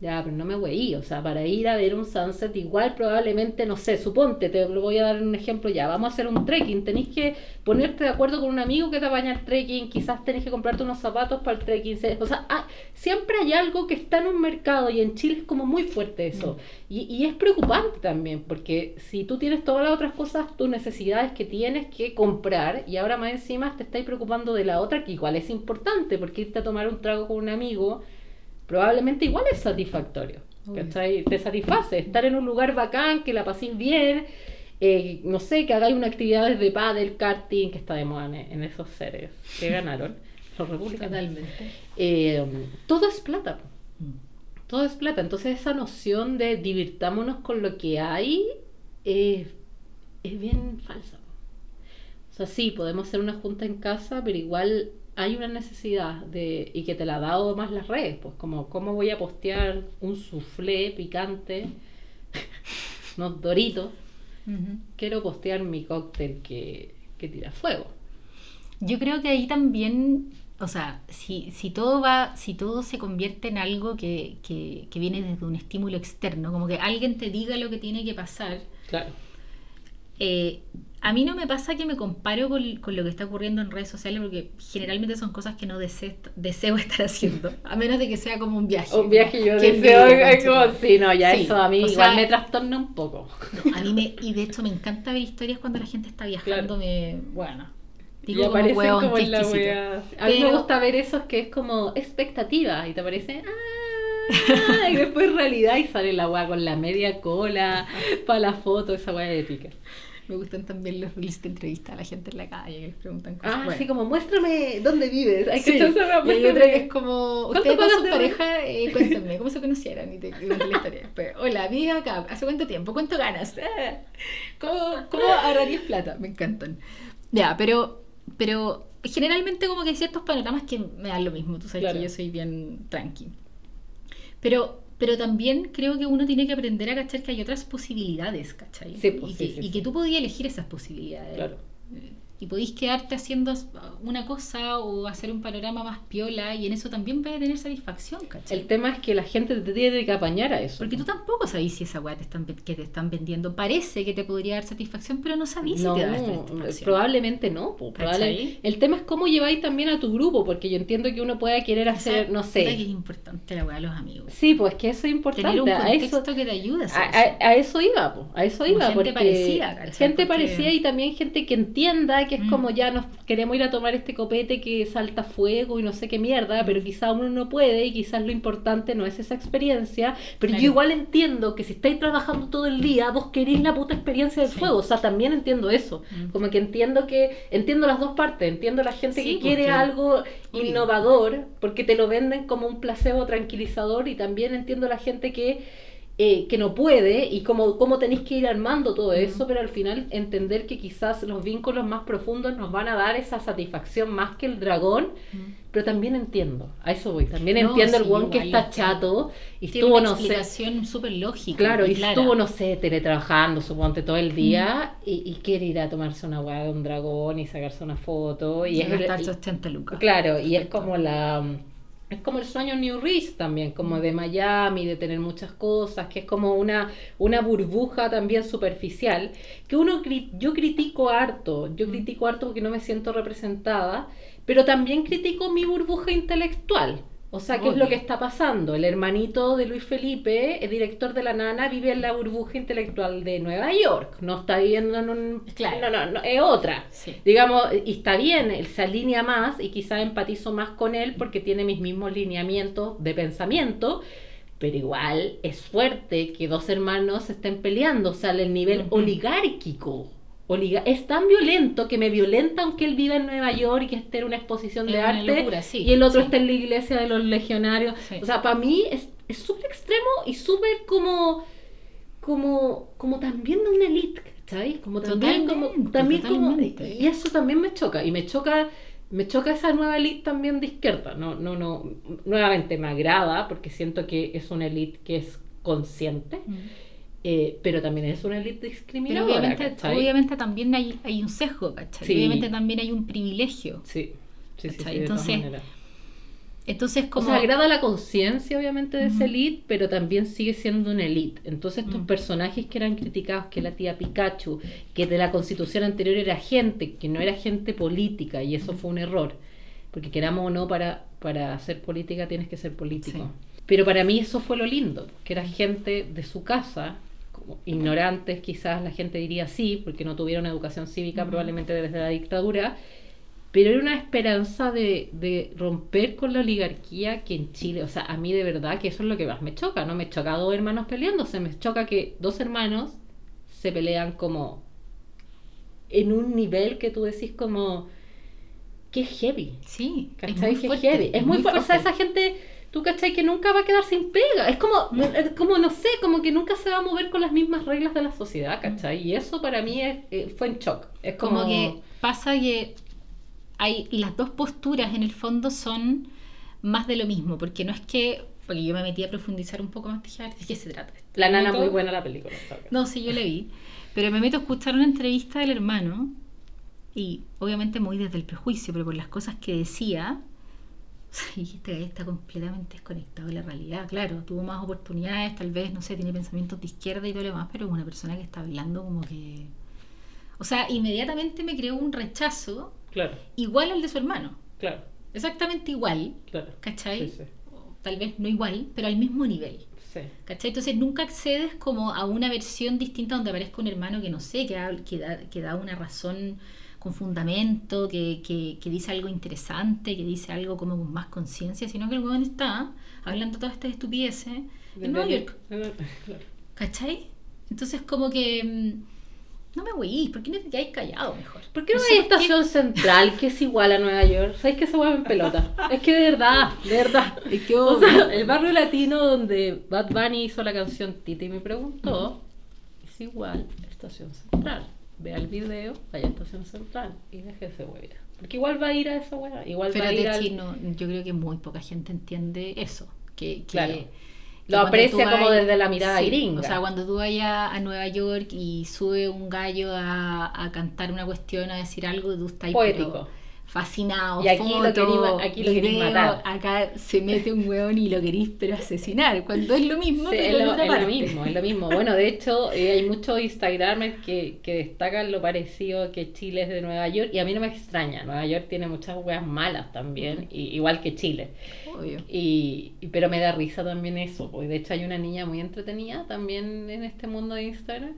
Ya, pero no me voy, o sea, para ir a ver un sunset igual probablemente, no sé, suponte, te lo voy a dar un ejemplo ya, vamos a hacer un trekking, tenéis que ponerte de acuerdo con un amigo que te vaya al trekking, quizás tenés que comprarte unos zapatos para el trekking, o sea, siempre hay algo que está en un mercado y en Chile es como muy fuerte eso. Y, y es preocupante también, porque si tú tienes todas las otras cosas, tus necesidades que tienes que comprar, y ahora más encima te estáis preocupando de la otra, que igual es importante, porque irte a tomar un trago con un amigo, probablemente igual es satisfactorio. ¿cachai? Te satisface estar en un lugar bacán, que la paséis bien, eh, no sé, que hagáis una actividad de pádel, karting, que está de moda en, en esos seres que ganaron los republicanos.
Totalmente.
Eh, todo es plata.
Mm.
Todo es plata. Entonces esa noción de divirtámonos con lo que hay eh, es bien falsa. O sea, sí, podemos hacer una junta en casa, pero igual hay una necesidad de y que te la ha dado más las redes, pues como cómo voy a postear un soufflé picante, unos doritos, quiero postear mi cóctel que, que tira fuego.
Yo creo que ahí también, o sea, si, si todo va, si todo se convierte en algo que, que, que viene desde un estímulo externo, como que alguien te diga lo que tiene que pasar,
Claro.
Eh, a mí no me pasa que me comparo con, con lo que está ocurriendo en redes sociales porque generalmente son cosas que no deseo, deseo estar haciendo, a menos de que sea como un viaje.
Un viaje yo deseo, es como, sí, no, ya
Sí,
eso a mí igual
sea,
me trastorna un poco.
No, a mí me, y de hecho me encanta ver historias cuando la gente está viajando,
Claro.
me, bueno,
Y
como
aparecen como
qué
en la wea. A mí me gusta ver esos que es como expectativa y te aparece ah, y después realidad y sale la wea con la media cola para la foto, esa wea épica.
Me gustan también los reels que entrevista a la gente en la calle que les preguntan cosas.
Ah,
Bueno.
así como muéstrame dónde vives. Hay
Sí,
que esa wea,
y
muéstrame.
otra que es como,
¿Cuánto
ustedes su
de
pareja, eh, cuéntenme, ¿cómo se conocieron? Y te cuentan la historia. Después, hola, vives acá, ¿hace cuánto tiempo? ¿Cuánto ganas? Ah, ¿Cómo, ¿Cómo ahorrarías plata? Me encantan. Ya, pero, pero generalmente como que hay ciertos panoramas que me dan lo mismo, tú sabes
Claro.
que yo soy bien tranqui. Pero, pero también creo que uno tiene que aprender a cachar que hay otras posibilidades, ¿cachai?
Sí, pues,
y,
sí,
que,
sí,
y que tú podías elegir esas posibilidades.
Claro.
Y podéis quedarte haciendo una cosa o hacer un panorama más piola y en eso también vais a tener satisfacción, ¿cachai?
El tema es que la gente te tiene que apañar a eso.
Porque tú tampoco sabís si esa weá te están, que te están vendiendo parece que te podría dar satisfacción, pero no sabís
no,
si te da satisfacción.
probablemente no. po, probable-
¿Cachai?
El tema es cómo lleváis también a tu grupo, porque yo entiendo que uno pueda querer hacer,
Esa-
no
puta que
sé.
es importante la weá de los amigos.
Sí, pues que eso es importante.
Tener un
a eso,
contexto que te ayude a
a, a- a eso iba, po, a eso
Como
iba.
gente
porque
parecida, ¿cachai?
Gente
Porque-
parecida y también gente que entienda que es
Mm.
como ya nos queremos ir a tomar este copete que salta fuego y no sé qué mierda,
Mm.
pero quizás uno no puede y quizás lo importante no es esa experiencia. Pero
Claro.
yo igual entiendo que si estáis trabajando todo el día, vos queréis la puta experiencia del
Sí.
fuego. O sea, también entiendo eso.
Mm.
Como que entiendo que, entiendo las dos partes, entiendo la gente
Sí,
que quiere
porque-
algo innovador porque te lo venden como un placebo tranquilizador y también entiendo la gente que eh, que no puede y cómo, cómo tenéis que ir armando todo eso, pero al final entender que quizás los vínculos más profundos nos van a dar esa satisfacción más que el dragón, pero también entiendo, a eso voy, también
No,
entiendo el one que está chato y
Tiene
estuvo,
una
no sé,
explicación súper lógica.
Claro, y
clara.
estuvo, no sé, teletrabajando, suponte, todo el día y, y quiere ir a tomarse una hueá de un dragón y sacarse una foto. Y
Y
es,
gastarse
y-
80 lucas.
Claro, y es como la, es como el sueño New Rich también, como de Miami, de tener muchas cosas, que es como una, una burbuja también superficial, que uno yo critico harto, yo critico harto porque no me siento representada, pero también critico mi burbuja intelectual. O sea, ¿qué es lo que está pasando? El hermanito de Luis Felipe, el director de La Nana, vive en la burbuja intelectual de Nueva York. No está viviendo en un...
Claro.
No, no, no, es otra
Sí.
digamos, y está bien, él se alinea más y quizá empatizo más con él porque tiene mis mismos lineamientos de pensamiento, pero igual es fuerte que dos hermanos estén peleando, o sea, el nivel oligárquico. Oliga- es tan violento que me violenta aunque él viva en Nueva York y que esté en una exposición
Es
de
una
arte
locura, sí,
y el otro
sí.
está en la iglesia de los legionarios.
Sí.
O sea, para mí es es súper extremo y súper como como como también de una elite, ¿cachai? Como también como
Totalmente,
también como y eso también me choca y me choca me choca esa nueva elite también de izquierda. No no no nuevamente me agrada porque siento que es una elite que es consciente,
Mm.
Eh, pero también es una
Pero
discriminadora,
obviamente,
¿cachai?
obviamente también hay, hay un sesgo, ¿cachai?
Sí.
Obviamente también hay un privilegio.
Sí. Sí, sí,
Entonces. Entonces,
O
como...
sea, agrada la conciencia, obviamente, de esa elite, pero también sigue siendo una elite. Entonces, estos
Mm.
personajes que eran criticados, que la tía Pikachu, que de la constitución anterior era gente, que no era gente política, y eso fue un error. Porque queramos o no, para, para hacer política tienes que ser político. Pero para mí eso fue lo lindo, que era gente de su casa, ignorantes quizás la gente diría sí, porque no tuvieron educación cívica probablemente desde la dictadura, pero era una esperanza de, de romper con la oligarquía que en Chile, o sea, a mí de verdad que eso es lo que más me choca, no me choca dos hermanos peleándose, me choca que dos hermanos se pelean como en un nivel que tú decís como que heavy,
Sí, es
¿cachai?
muy
Que
fuerte.
heavy, es muy fuerte, o sea, esa gente, tú cachai que nunca va a quedar sin pega, es como,
Mm.
es como no sé, como que nunca se va a mover con las mismas reglas de la sociedad, ¿cachai? Y eso para mí es- eh, fue en shock, es como,
como que pasa que hay las dos posturas en el fondo son más de lo mismo, porque no es que, porque yo me metí a profundizar un poco más, dije, a ver, ¿de qué se trata esto?
La nana
meto-
muy buena la película.
No, sí, yo la vi, pero me meto a escuchar una entrevista del hermano y obviamente muy desde el prejuicio, pero por las cosas que decía, y este está completamente desconectado de la realidad, claro, tuvo más oportunidades, tal vez, no sé, tiene pensamientos de izquierda y todo lo demás, pero es una persona que está hablando como que... O sea, inmediatamente me creó un rechazo
Claro,
igual al de su hermano,
claro,
exactamente igual,
claro.
¿cachai?
Sí, sí.
Tal vez no igual, pero al mismo nivel.
Sí.
¿Cachai? Entonces nunca accedes como a una versión distinta donde aparezca un hermano que no sé, que da, que da, que da una razón con fundamento, que, que, que dice algo interesante, que dice algo como con más conciencia, sino que el weón está hablando todas estas estupideces en Nueva York.
Claro.
¿Cachai? Entonces como que... mm, No me voy, ¿por qué no te quedáis callado mejor?
¿Por qué no
No
hay
por qué.
estación central que es igual a Nueva York? ¿Sabes que se en pelota? Es que de verdad, de verdad.
Es que
O sea, el barrio latino donde Bad Bunny hizo la canción Titi me preguntó, es igual a estación central. Vea el video, vaya a estación central y déjese hueá. Porque igual va a ir a esa hueá. Igual
Pero
va a ir
de
al...
chino, yo creo que muy poca gente entiende eso. Que, que-
Claro.
que
Lo aprecia como desde la mirada
sí,
gringa.
O sea, cuando tú vayas a Nueva York y sube un gallo a, a cantar una cuestión, a decir algo, tú estás
Poético.
pero fascinado.
Y aquí lo querís ma- aquí lo querís
video,
matar.
Acá se mete un hueón y lo querís pero asesinar. Cuando es lo mismo,
Sí,
pero
es, lo, es mismo, es lo mismo. Bueno, de hecho, eh, hay muchos Instagramers que, que destacan lo parecido que Chile es de Nueva York y a mí no me extraña. Nueva York tiene muchas weas malas también, y- igual que Chile.
Obvio.
Y, y- pero me da risa también eso, porque de hecho hay una niña muy entretenida también en este mundo de Instagram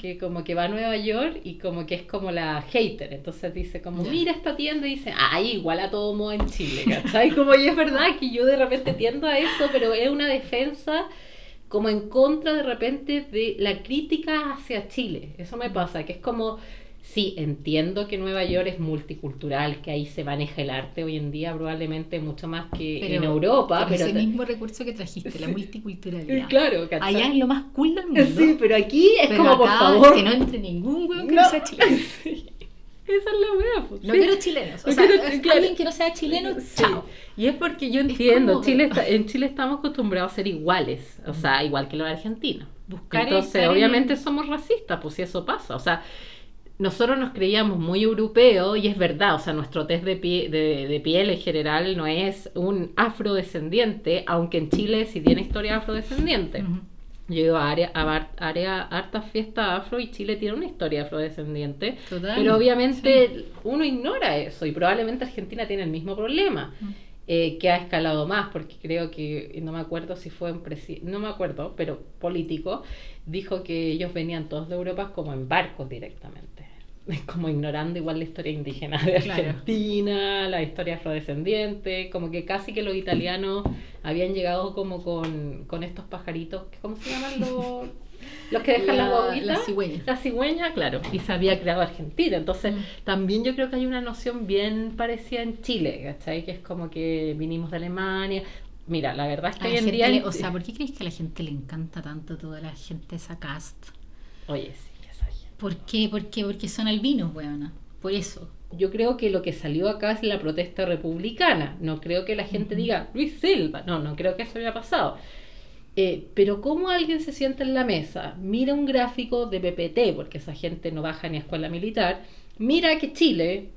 que como que va a Nueva York y como que es como la hater, entonces dice como, mira esta tienda y dice, ay, igual a todo modo en Chile, ¿cachai? Como y es verdad que yo de repente tiendo a eso, pero es una defensa como en contra de repente de la crítica hacia Chile, eso me pasa, que es como, sí, entiendo que Nueva York es multicultural, que ahí se maneja el arte hoy en día probablemente mucho más que en Europa,
con
pero...
ese mismo recurso que trajiste, la multiculturalidad.
Claro, ¿cachai?
Allá es lo más cool del mundo.
Sí, pero aquí es
Pero
como, por favor...
que no entre ningún hueón que
No.
no sea chileno.
Sí. Esa es la wea, pues.
No
Sí.
quiero chilenos. O
No
sea,
quiero- claro.
alguien que no sea chileno, chao.
Y es porque yo entiendo,
como-
Chile está- en Chile estamos acostumbrados a ser iguales, o sea, igual que los argentinos.
Buscar
Entonces, obviamente somos racistas, pues si eso pasa, o sea, nosotros nos creíamos muy europeos y es verdad, o sea, nuestro test de, pie- de, de piel en general no es un afrodescendiente, aunque en Chile sí tiene historia afrodescendiente. Yo he ido a, área, a, área, hartas fiestas afro y Chile tiene una historia afrodescendiente.
Total,
Pero obviamente uno ignora eso y probablemente Argentina tiene el mismo problema. Eh, que ha escalado más, porque creo que, no me acuerdo si fue presi- no me acuerdo, pero político, dijo que ellos venían todos de Europa como en barcos directamente, como ignorando igual la historia indígena de
Claro.
Argentina, la historia afrodescendiente, como que casi que los italianos habían llegado como con, con estos pajaritos, ¿cómo se llaman los, los que dejan
La-
las guaguitas?
la cigüeña.
La cigüeña, claro, y se había creado Argentina. Entonces,
Mm.
también yo creo que hay una noción bien parecida en Chile, ¿cachai? Que es como que vinimos de Alemania. Mira, la verdad es que hoy en día.
le- o sea, ¿por qué crees que a la gente le encanta tanto toda la gente esa cast?
Oye, sí.
¿Por qué? ¿Por qué? Porque son albinos, weona. Por eso.
Yo creo que lo que salió acá es la protesta republicana. No creo que la gente diga Luis Silva. No, no creo que eso haya pasado. Eh, pero cómo alguien se sienta en la mesa, mira un gráfico de PPT, porque esa gente no baja ni a escuela militar, mira que Chile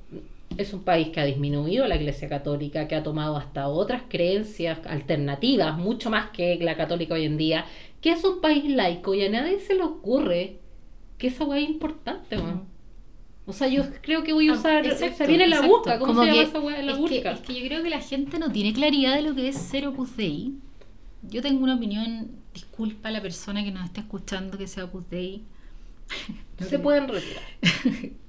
es un país que ha disminuido la Iglesia Católica, que ha tomado hasta otras creencias alternativas, mucho más que la católica hoy en día, que es un país laico y a nadie se le ocurre que esa hueá es importante, weón. O sea, yo creo que voy a
Ah,
usar.
exacto,
se viene la
exacto.
busca. ¿Cómo
Como
se llama
que-
esa hueá? La
es
busca.
Que, es que yo creo que la gente no tiene claridad de lo que es ser Opus Dei. Yo tengo una opinión, disculpa a la persona que nos está escuchando que sea Opus Dei. No
se pueden retirar.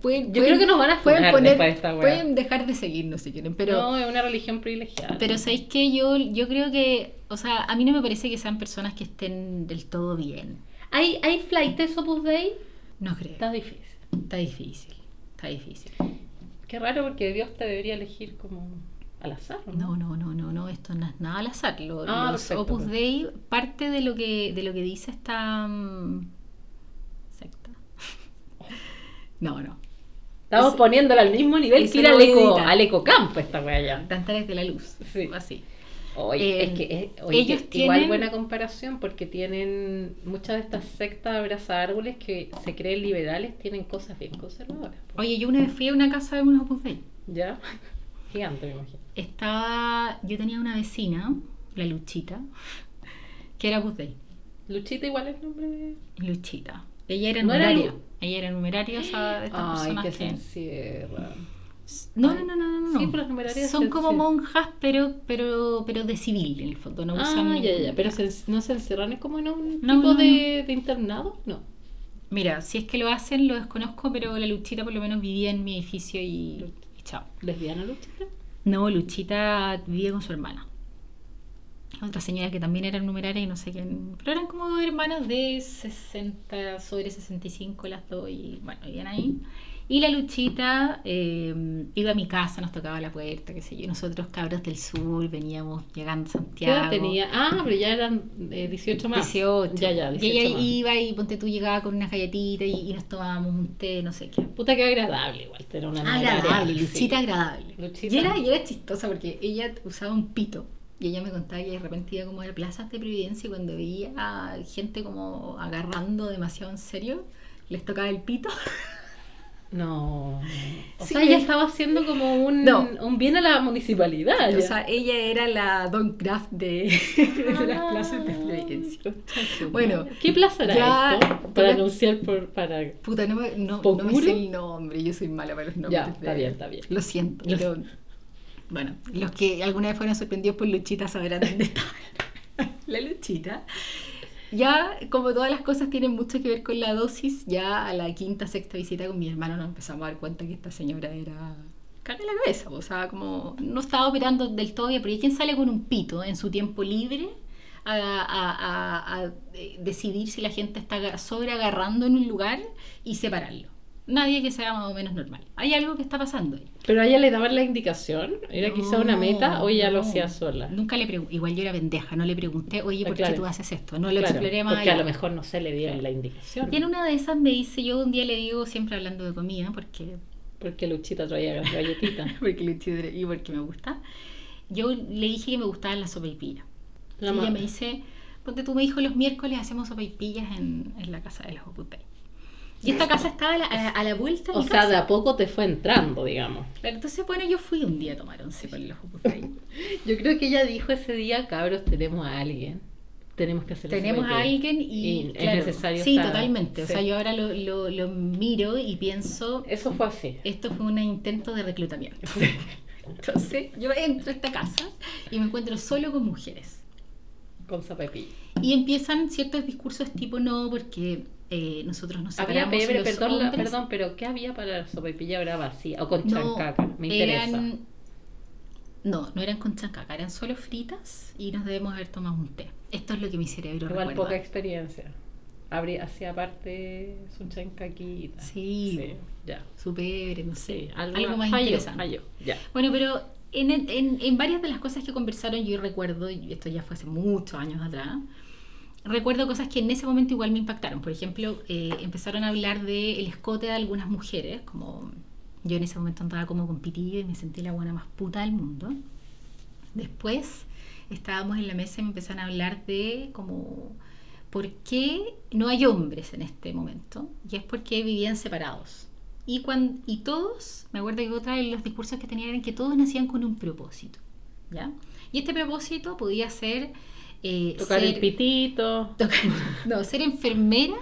Pueden-
Yo creo que nos van a
pueden poner,
después de esta weá.
pueden dejar de seguirnos si quieren, pero
no, es una religión privilegiada.
pero sabéis que yo yo creo que, o sea, a mí no me parece que sean personas que estén del todo bien.
¿Hay, hay flightes Opus Dei?
No creo.
Está difícil.
Está difícil. Está difícil.
Qué raro porque Dios te debería elegir como al azar, ¿no?
No, no, no, no, no, esto no es nada al azar. Lo-
Ah,
los
perfecto,
Opus
perfecto.
Dei, parte de lo que, de lo que dice esta mm, secta. No, no.
Estamos poniéndola al mismo nivel que ir al eco, al ecocampo esta wea ya.
Cantares de la luz.
Sí.
Así.
Oye,
Eh,
es que es- oye,
ellos
que igual
tienen-
buena comparación porque tienen muchas de estas sectas abraza árboles que se creen liberales, tienen cosas bien conservadoras.
Oye, yo una vez fui a una casa de unos Opus.
¿Ya? Gigante, me imagino.
Estaba, yo tenía una vecina, la Luchita, que era Opus.
Luchita igual es nombre de...
Luchita. Ella era
No era. Lu-
Ella era numeraria, o sea, de estas
Ay,
personas
que
que...
se encierran.
No, no, no, no, no. no.
Sí, pero las numerarias
Son como monjas, pero, pero, pero de civil, en el fondo. No usan...
Ah, ya, ya, pero se, no se encierran como en un
No,
tipo
no,
de, de internado, no.
Mira, si es que lo hacen, lo desconozco, pero la Luchita por lo menos vivía en mi edificio y, y chao.
¿Lesbiana Luchita?
No, Luchita vivía con su hermana. Otra señora que también era numeraria y no sé quién. Pero eran como dos hermanas de 60, sobre 65 las dos y bueno, vivían ahí. Y la Luchita eh, iba a mi casa, nos tocaba la puerta, qué sé yo. Nosotros, cabros del sur, veníamos llegando a
¿Qué
Santiago.
edad tenía? Ah, pero ya eran eh, 18 más.
18.
Ya, ya,
y
18
ella
más.
iba y ponte tú llegaba con unas galletitas y, y nos tomábamos un té, no sé qué.
Puta que agradable igual, era una
Agradable,
sí.
Luchita agradable.
Luchita.
Y era, y era chistosa porque ella usaba un pito. Y ella me contaba que de repente iba como a plazas de Providencia y cuando veía a gente como agarrando demasiado en serio, les tocaba el pito.
No. O
Sí,
sea, ella estaba haciendo como un,
No.
un bien a la municipalidad.
O sea, ella era la Don Kraft de, de las plazas de Providencia.
Concha
Bueno.
¿qué plaza era
ya-
esto? Para anunciar por. Para...
Puta, no me, no, no me sé el nombre, yo soy mala para los nombres.
Ya, está
de-
bien, está bien.
Lo siento, pero bueno, los que alguna vez fueron sorprendidos por Luchita sabrán dónde estaba la Luchita. Ya, como todas las cosas tienen mucho que ver con la dosis, ya a la quinta, sexta visita con mi hermano nos empezamos a dar cuenta que esta señora era carne la cabeza, o sea, como no estaba operando del todo bien, pero ¿y quién sale con un pito en su tiempo libre a, a- a- a, eh, decidir si la gente está sobre agarrando en un lugar y separarlo? Nadie que sea más o menos normal. Hay algo que está pasando ahí.
Pero a ella le daban la indicación. ¿Era quizá una meta o ella lo
no.
hacía sola?
Nunca le pregunté, igual yo era pendeja, no le pregunté, oye,
Ah,
¿por
claro.
qué tú haces esto? No lo
Claro,
exploré más
porque a
allá.
lo mejor no se le dieron la indicación.
Y en una de esas me dice, yo un día le digo, siempre hablando de comida, porque,
Porque Luchita traía galletitas.
porque estoy- y porque me gusta, yo le dije que me gustaban las sopaipillas.
La
y ella me dice, ponte tú me dijo, los miércoles hacemos sopaipillas en, en la casa de los Dei". Y esta casa estaba a la, a- la vuelta de
O
mi
sea,
casa.
de a poco te fue entrando, digamos.
Claro, entonces, bueno, yo fui un día a tomar once con los Dei.
Yo creo que ella dijo ese día, cabros, tenemos a alguien. Tenemos que hacer
Tenemos a
papel".
alguien y,
Y es
claro,
necesario
Sí,
estar-
totalmente. O
sí.
sea, yo ahora lo, lo, lo miro y pienso,
Eso fue así.
esto fue un intento de reclutamiento. Entonces, yo entro a esta casa y me encuentro solo con mujeres.
Con Zapepilla.
Y empiezan ciertos discursos tipo, no, porque eh, nosotros nos
Había pebre, perdón, la-
hombres".
perdón, pero ¿qué había para la sopepilla ahora vacía? O con
No,
chancaca, me interesa.
eran... No, no eran con chancaca, eran solo fritas y nos debemos haber tomado un té. Esto es lo que mi cerebro
Igual
recuerda.
poca experiencia. Habría, hacía parte su chancaquita.
Sí.
ya.
Su pebre, no sé,
Sí,
algo,
algo,
más
falló,
interesante.
falló, ya.
Bueno, pero en, en- en varias de las cosas que conversaron, yo recuerdo, y esto ya fue hace muchos años atrás, recuerdo cosas que en ese momento igual me impactaron. Por ejemplo, eh, empezaron a hablar del escote de algunas mujeres, como yo en ese momento andaba como con y me sentí la buena más puta del mundo. Después estábamos en la mesa y me empezaron a hablar de como por qué no hay hombres en este momento y es porque vivían separados. Y, cuan- y todos, me acuerdo que otra de los discursos que tenían eran que todos nacían con un propósito. ¿ya? Y este propósito podía ser... eh,
Tocar
ser-
el pitito.
tocar- no, ser enfermera,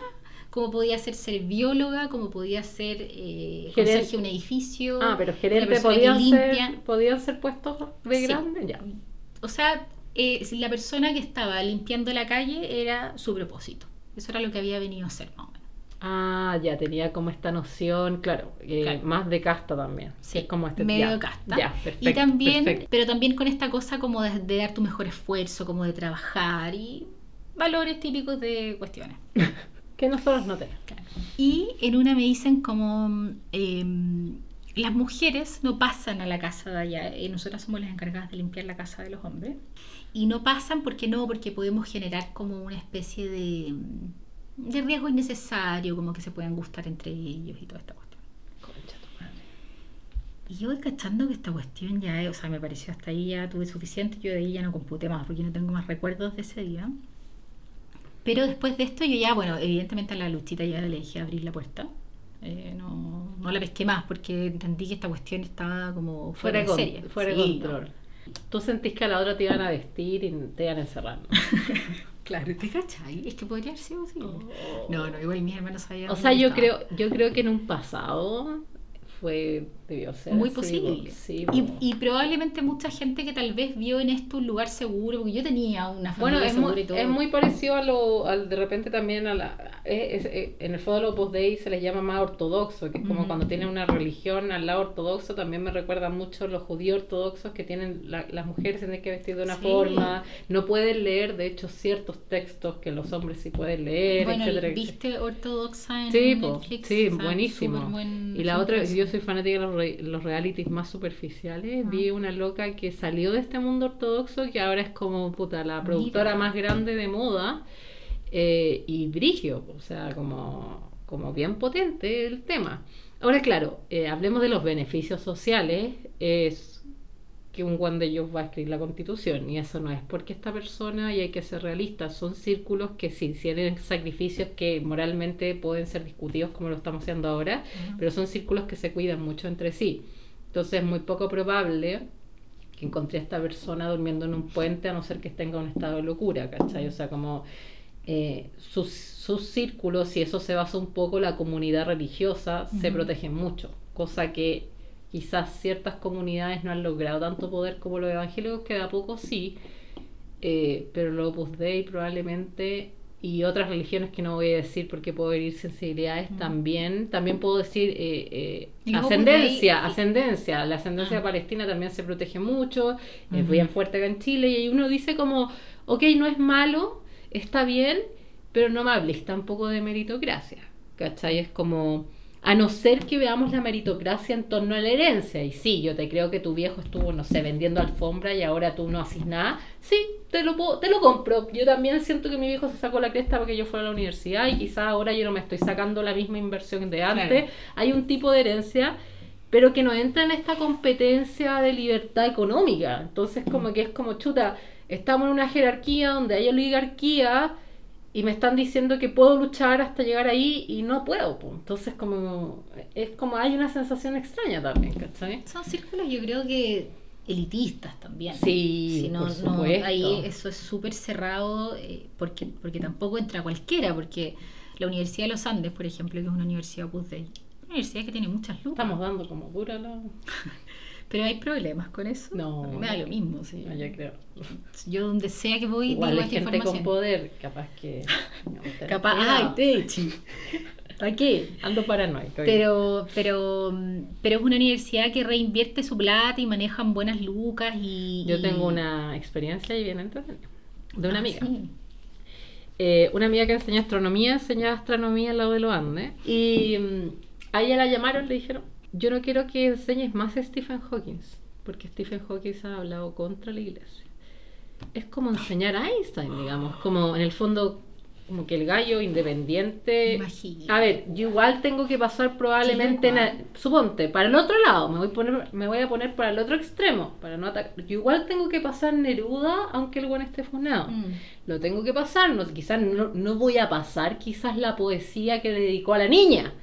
como podía ser ser bióloga, como podía ser eh,
Gerente.
conserje de un edificio.
Ah, pero gerente
limpia.
ser, podían ser puestos de
Sí.
grande, ya.
O sea, eh, la persona que estaba limpiando la calle era su propósito. Eso era lo que había venido a hacer, más o menos.
Ah, ya tenía como esta noción, claro, eh,
Claro.
más de casta también.
Sí,
es como este
medio
ya,
casta.
Ya, perfecto.
y también,
perfecto.
pero también con esta cosa como de, de dar tu mejor esfuerzo, como de trabajar y valores típicos de cuestiones.
Que nosotros no tenemos.
Y en una me dicen como em, las mujeres no pasan a la casa de allá, eh, nosotras somos las encargadas de limpiar la casa de los hombres. Y no pasan porque no, porque podemos generar como una especie de, de riesgo innecesario, como que se puedan gustar entre ellos y toda esta cuestión.
Concha tu madre.
Y yo voy cachando que esta cuestión ya, o sea, me pareció hasta ahí ya tuve suficiente, yo de ahí ya no computé más porque no tengo más recuerdos de ese día. Pero después de esto yo ya, bueno, evidentemente a la luchita ya le dije abrir la puerta. Eh, no, no la pesqué más porque entendí que esta cuestión estaba como
Fuera,
fuera, de
con-
serie.
fuera de
Sí,
control. Tú sentís que a la otra te iban a vestir y te iban a encerrar.
Claro, ¿te cachai? Es que podría haber sido así. No, no, igual mis hermanos sabían.
O sea, yo
estaba.
creo, yo creo que en un pasado fue, debió ser
Muy
así,
posible.
sí,
y, probablemente mucha gente que tal vez vio en esto un lugar seguro, porque yo tenía una familia
Bueno, es
segura
muy,
y todo.
es muy parecido a lo, al de repente también a la, es- es- eh, en el fondo los Opus Dei se les llama más ortodoxo, que es como cuando tienen una religión al lado ortodoxo, también me recuerda mucho los judíos ortodoxos que tienen, la- las mujeres tienen que vestir de una
Sí.
forma, no pueden leer, de hecho, ciertos textos que los hombres sí pueden leer,
Bueno,
etcétera.
¿viste Ortodoxa en
Sí,
Netflix?
sí,
O sea,
buenísimo.
buen
y la otra, yo soy fanática de los, re- los realities más superficiales.
Ah.
Vi una loca que salió de este mundo ortodoxo que ahora es como puta la productora
Mira.
más grande de moda eh, y brigio, o sea, como, como bien potente el tema. Ahora, claro, eh, hablemos de los beneficios sociales. Es que un guan de ellos va a escribir la constitución y eso no es porque esta persona y hay que ser realistas son círculos que sí tienen sacrificios que moralmente pueden ser discutidos como lo estamos haciendo ahora pero son círculos que se cuidan mucho entre sí. Entonces es muy poco probable que encontré a esta persona durmiendo en un puente a no ser que tenga un estado de locura ¿cachai? o sea como eh, sus, sus círculos y eso se basa un poco la comunidad religiosa se protegen mucho cosa que quizás ciertas comunidades no han logrado tanto poder como los evangélicos, que de a poco sí, eh, pero los Opus Dei probablemente y otras religiones que no voy a decir porque puedo herir sensibilidades
Mm.
también, también puedo decir eh, eh, ascendencia,
Dei-
ascendencia, la ascendencia
Ah.
palestina también se protege mucho, es bien fuerte acá en Chile y uno dice como, ok, no es malo, está bien, pero no me hables tampoco de meritocracia, ¿cachai? Es como, a no ser que veamos la meritocracia en torno a la herencia, y sí, yo te creo que tu viejo estuvo, no sé, vendiendo alfombra y ahora tú no haces nada, sí, te lo, puedo- te lo compro, yo también siento que mi viejo se sacó la cresta para que yo fuera a la universidad y quizás ahora yo no me estoy sacando la misma inversión de antes,
Claro.
hay un tipo de herencia pero que no entra en esta competencia de libertad económica. Entonces, como que es como chuta, estamos en una jerarquía donde hay oligarquía y me están diciendo que puedo luchar hasta llegar ahí y no puedo. po. Entonces como es como hay una sensación extraña también, ¿cachai?
Son círculos, yo creo que elitistas también.
Sí,
Si no,
por
no, ahí eso es súper cerrado eh, porque, porque tampoco entra cualquiera, porque la Universidad de los Andes, por ejemplo, que es una universidad Dei, una universidad que tiene muchas lucas,
Estamos dando como dura la...
pero hay problemas con eso.
No.
A mí me da lo mismo. sí.
No, yo creo.
Yo donde sea que voy,
Igual
digo
hay
esta
gente con
información.
poder, capaz que... no,
Capaz, ay, Techi. ¿Para qué?
Ando paranoico.
Pero, pero, pero es una universidad que reinvierte su plata y manejan buenas lucas y...
Yo
y-
tengo una experiencia y bien entretenida. De una
Ah,
amiga.
sí.
Eh, una amiga que enseña astronomía, enseñaba astronomía al lado de los Andes. Y mm, a ella la llamaron, le dijeron, yo no quiero que enseñes más a Stephen Hawking, porque Stephen Hawking ha hablado contra la iglesia. Es como enseñar a Einstein, digamos, como en el fondo, como que el gallo independiente...
Imagínate.
A ver, yo igual tengo que pasar probablemente, en suponte, para el otro lado, me voy, a poner, me voy a poner para el otro extremo, para no atacar. Yo igual tengo que pasar Neruda, aunque el buen esté funado
Mm.
lo tengo que pasar, no, quizás no, no voy a pasar quizás la poesía que dedicó a la niña,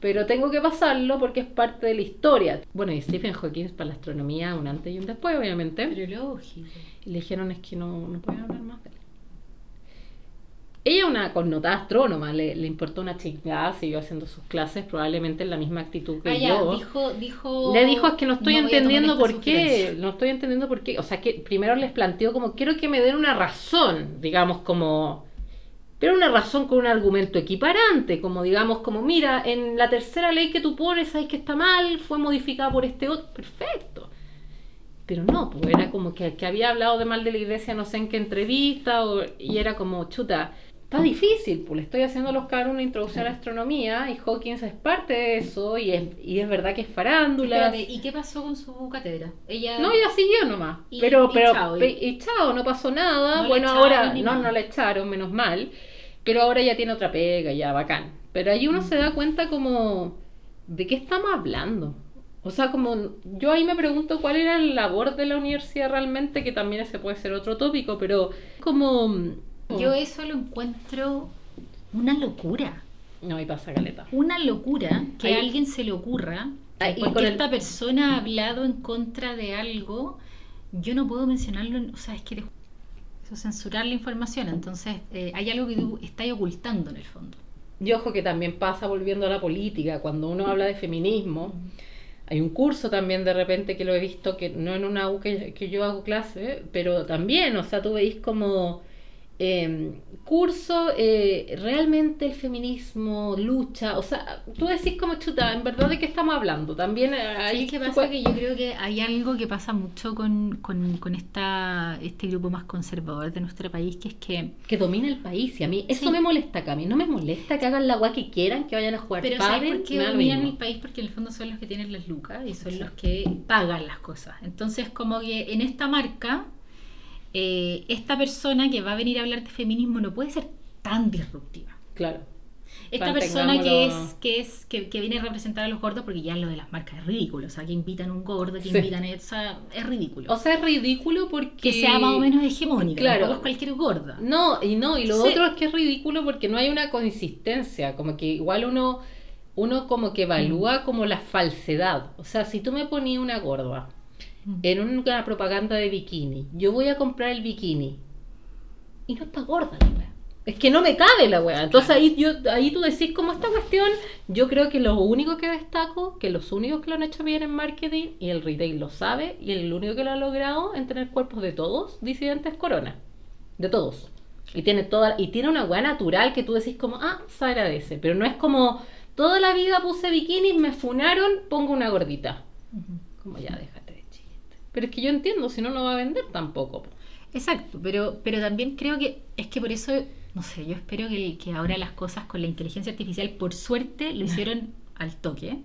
pero tengo que pasarlo porque es parte de la historia. Bueno, y Stephen Hawking para la astronomía un antes y un después, obviamente.
Pero lógico.
Y le dijeron es que no, no pueden hablar más de él. Ella, una connotada astrónoma, le, le importó una chingada, siguió haciendo sus clases, probablemente en la misma actitud que
Ah, ya,
yo.
dijo, dijo...
Le dijo es que no estoy entendiendo por qué,
sugerencia".
no estoy entendiendo por qué, o sea que primero les planteó como quiero que me den una razón, digamos como, pero una razón con un argumento equiparante, como digamos como mira, en la tercera ley que tú pones, sabes que está mal, fue modificada por este otro, perfecto. Pero no, pues era como que, que había hablado de mal de la iglesia no sé en qué entrevista, o- y era como, chuta, está difícil, pues le estoy haciendo a los cabros una introducción a la astronomía, y Hawkins es parte de eso, y es, y es verdad que es farándula.
Espérate, ¿y qué pasó con su cátedra? Ella...
No, ella siguió nomás.
Y-
pero,
y
pero,
chao, y-
no pasó nada.
No
bueno, ahora no, no la echaron, menos mal. Pero ahora ya tiene otra pega, ya bacán. Pero ahí uno se da cuenta como, ¿de qué estamos hablando? O sea, como, yo ahí me pregunto cuál era la labor de la universidad realmente, que también ese puede ser otro tópico, pero como...
Yo eso lo encuentro una locura.
No, y pasa caleta.
Una locura que
Ahí-
a alguien se le ocurra que
y con el-
esta persona ha hablado en contra de algo, yo no puedo mencionarlo, en- o sea, es que eso es censurar la información, entonces eh, hay algo que tú estás ocultando en el fondo.
Y ojo que también pasa volviendo a la política, cuando uno habla de feminismo, hay un curso también de repente que lo he visto, que no en una U que, que yo hago clase, pero también, o sea, tú veis como eh, curso, eh, realmente el feminismo, lucha, o sea, tú decís como chuta, en verdad de qué estamos hablando, también eh,
¿Sabes qué
tú
pasa? Que yo creo que hay algo que pasa mucho con, con, con esta, este grupo más conservador de nuestro país, que es que...
que domina el país y a mí eso
Sí.
me molesta acá, a mí no me molesta que hagan la agua que quieran, que vayan a jugar
Pero ¿sabes por qué dominan el país? Porque en el fondo son los que tienen las lucas y son los que pagan las cosas. Entonces, como que en esta marca, eh, esta persona que va a venir a hablar de feminismo no puede ser tan disruptiva.
Claro.
Esta persona que es, que es, que, que viene a representar a los gordos, porque ya lo de las marcas es ridículo. O sea, que invitan a un gordo, que
Sí.
invitan a esa, es ridículo.
O sea, es ridículo porque...
que sea más o menos hegemónica,
Claro.
es cualquier gorda.
No, y no, y lo
Sí.
otro es que es ridículo porque no hay una consistencia, como que igual uno, uno como que evalúa como la falsedad. O sea, si tú me ponías una gorda
Mm.
En una propaganda de bikini, yo voy a comprar el bikini y no está gorda la wea. Es que no me cabe la wea. Entonces
Claro.
ahí, yo, ahí tú decís como esta cuestión, yo creo que lo único que destaco, que los únicos que lo han hecho bien en marketing, y el retail lo sabe, y el único que lo ha logrado en tener cuerpos de todos, disidentes es Corona. De todos. Y tiene toda, y tiene una weá natural que tú decís como, ah, se agradece. Pero no es como, toda la vida puse bikinis, me funaron, pongo una gordita. Como ya, déjate de chiste. Pero es que yo entiendo, si no, no va a vender tampoco. po.
Exacto, pero, pero también creo que es que por eso, no sé, yo espero que, que ahora las cosas con la inteligencia artificial, por suerte, lo hicieron al toque.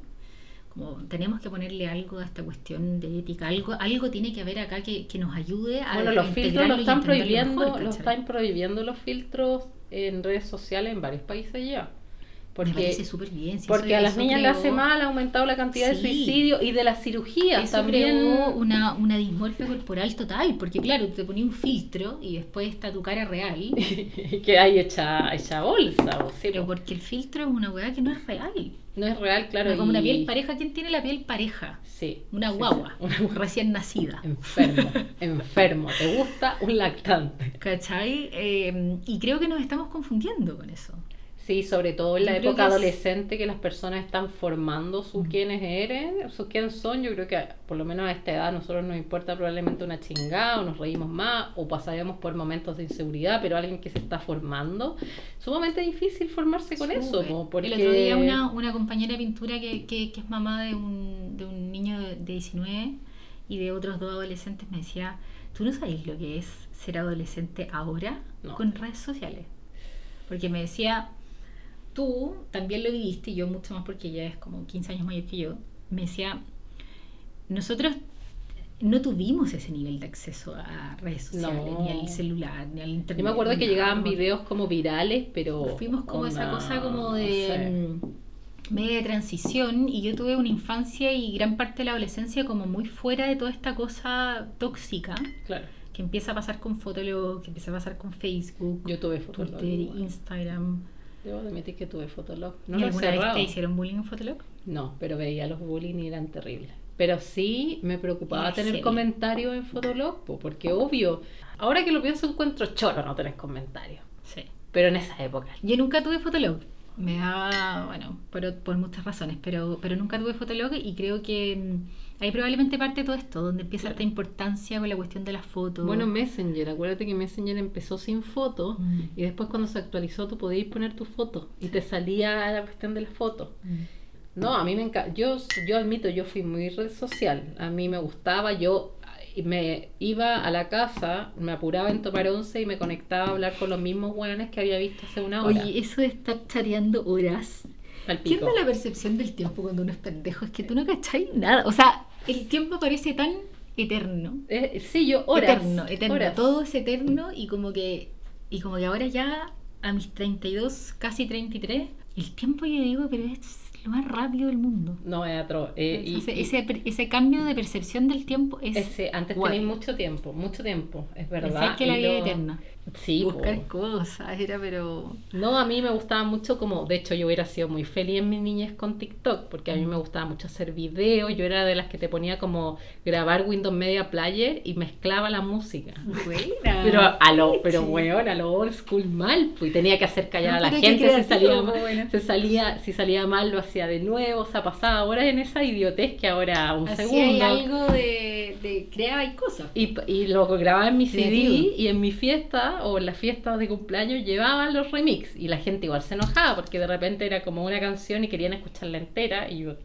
Como tenemos que ponerle algo a esta cuestión de ética, algo, algo tiene que haber acá que, que nos ayude a
Bueno, los filtros lo están prohibiendo,
mejor,
están prohibiendo los filtros en redes sociales en varios países ya. Porque,
bien. si
porque a las niñas le hace mal, ha aumentado la cantidad de
Sí.
suicidios y de las cirugías
Eso
también.
creó una, una dismorfia corporal total, porque claro, te ponía un filtro y después está tu cara real,
que hay hecha, hecha bolsa. o
pero
po.
porque el filtro es una weá que no es real.
no es real, claro.
Como una
y-
piel pareja, ¿quién tiene la piel pareja?
Sí.
Una
sí, sí.
guagua,
Una guagua.
recién nacida.
Enfermo, enfermo. ¿Te gusta un lactante?
¿Cachai? Eh, y creo que nos estamos confundiendo con eso.
Sí, sobre todo en la
Yo
época
que es-
adolescente que las personas están formando sus
Mm.
quiénes eran, sus quiénes son. Yo creo que por lo menos a esta edad a nosotros nos importa probablemente una chingada o nos reímos más o pasaremos por momentos de inseguridad, pero alguien que se está formando, sumamente difícil formarse con eso. Po, porque...
El otro día una, una compañera de pintura que, que, que es mamá de un, de un niño de de 19 y de otros dos adolescentes me decía, ¿tú no sabes lo que es ser adolescente ahora
No.
con redes sociales? Porque me decía, tú también lo viviste y yo mucho más porque ella es como 15 años mayor que yo. Me decía, nosotros no tuvimos ese nivel de acceso a redes sociales,
No.
ni al celular, ni al internet.
Yo me acuerdo que llegaban videos como virales, pero...
Fuimos como esa cosa como
no
de
sé.
mm, media de transición y yo tuve una infancia y gran parte de la adolescencia como muy fuera de toda esta cosa tóxica
Claro,
que empieza a pasar con Fotolog, que empieza a pasar con Facebook,
yo tuve.
Twitter. Instagram.
Debo admitir que tuve Fotolog. No
¿Y alguna vez te hicieron bullying en Fotolog?
No, pero veía los bullying y eran terribles. Pero sí me preocupaba tener comentarios en Fotolog, po, porque obvio, ahora que lo pienso encuentro choro no tener comentarios.
Sí.
Pero en esa época.
Yo nunca tuve Fotolog. Me daba, bueno, por, por muchas razones, pero, pero nunca tuve Fotolog y creo que ahí probablemente parte todo esto, donde empieza
Claro.
esta importancia con la cuestión de las fotos.
Bueno, Messenger, acuérdate que Messenger empezó sin fotos
Mm.
y después cuando se actualizó tú podías poner tu foto y te salía la cuestión de la foto.
Mm.
No, a mí me encanta. Yo, yo admito, yo fui muy red social. A mí me gustaba. Yo eh, me iba a la casa, me apuraba en tomar once y me conectaba a hablar con los mismos hueones que había visto hace una hora.
Oye, eso de estar chareando horas.
al
¿Qué
pico.
onda la percepción del tiempo cuando uno es pendejo? Es que tú no cacháis nada. O sea, el tiempo parece tan eterno.
Eh, sí, yo horas.
eterno, eterno.
horas.
Todo es eterno y como que y como que ahora ya a mis 32, casi 33, el tiempo yo digo, pero es lo más rápido del mundo.
No, es atroz. Eh, y-
ese,
y-
ese, ese cambio de percepción del tiempo es
ese- antes
guay.
tenéis mucho tiempo, mucho tiempo, es verdad.
Que la vida
lo-
eterna.
Sí, po.
Buscar cosas, era pero...
No, a mí me gustaba mucho como, de hecho yo hubiera sido muy feliz en mi niñez con TikTok, porque a mí me gustaba mucho hacer videos, yo era de las que te ponía como grabar Windows Media Player y mezclaba la música.
Buena.
Pero a lo, pero weón, a lo old school mal, pues tenía que hacer callar
No,
a la gente
bueno.
se salía, si salía mal lo hacía de nuevo, o sea, pasaba ahora en esa idiotez que ahora un
Así hay
segundo.
algo de, de crear y cosas.
Y, y lo grababa en mi CD
Creativo.
y en mi fiesta o en las fiestas de cumpleaños llevaban los remix y la gente igual se enojaba porque de repente era como una canción y querían escucharla entera y yo,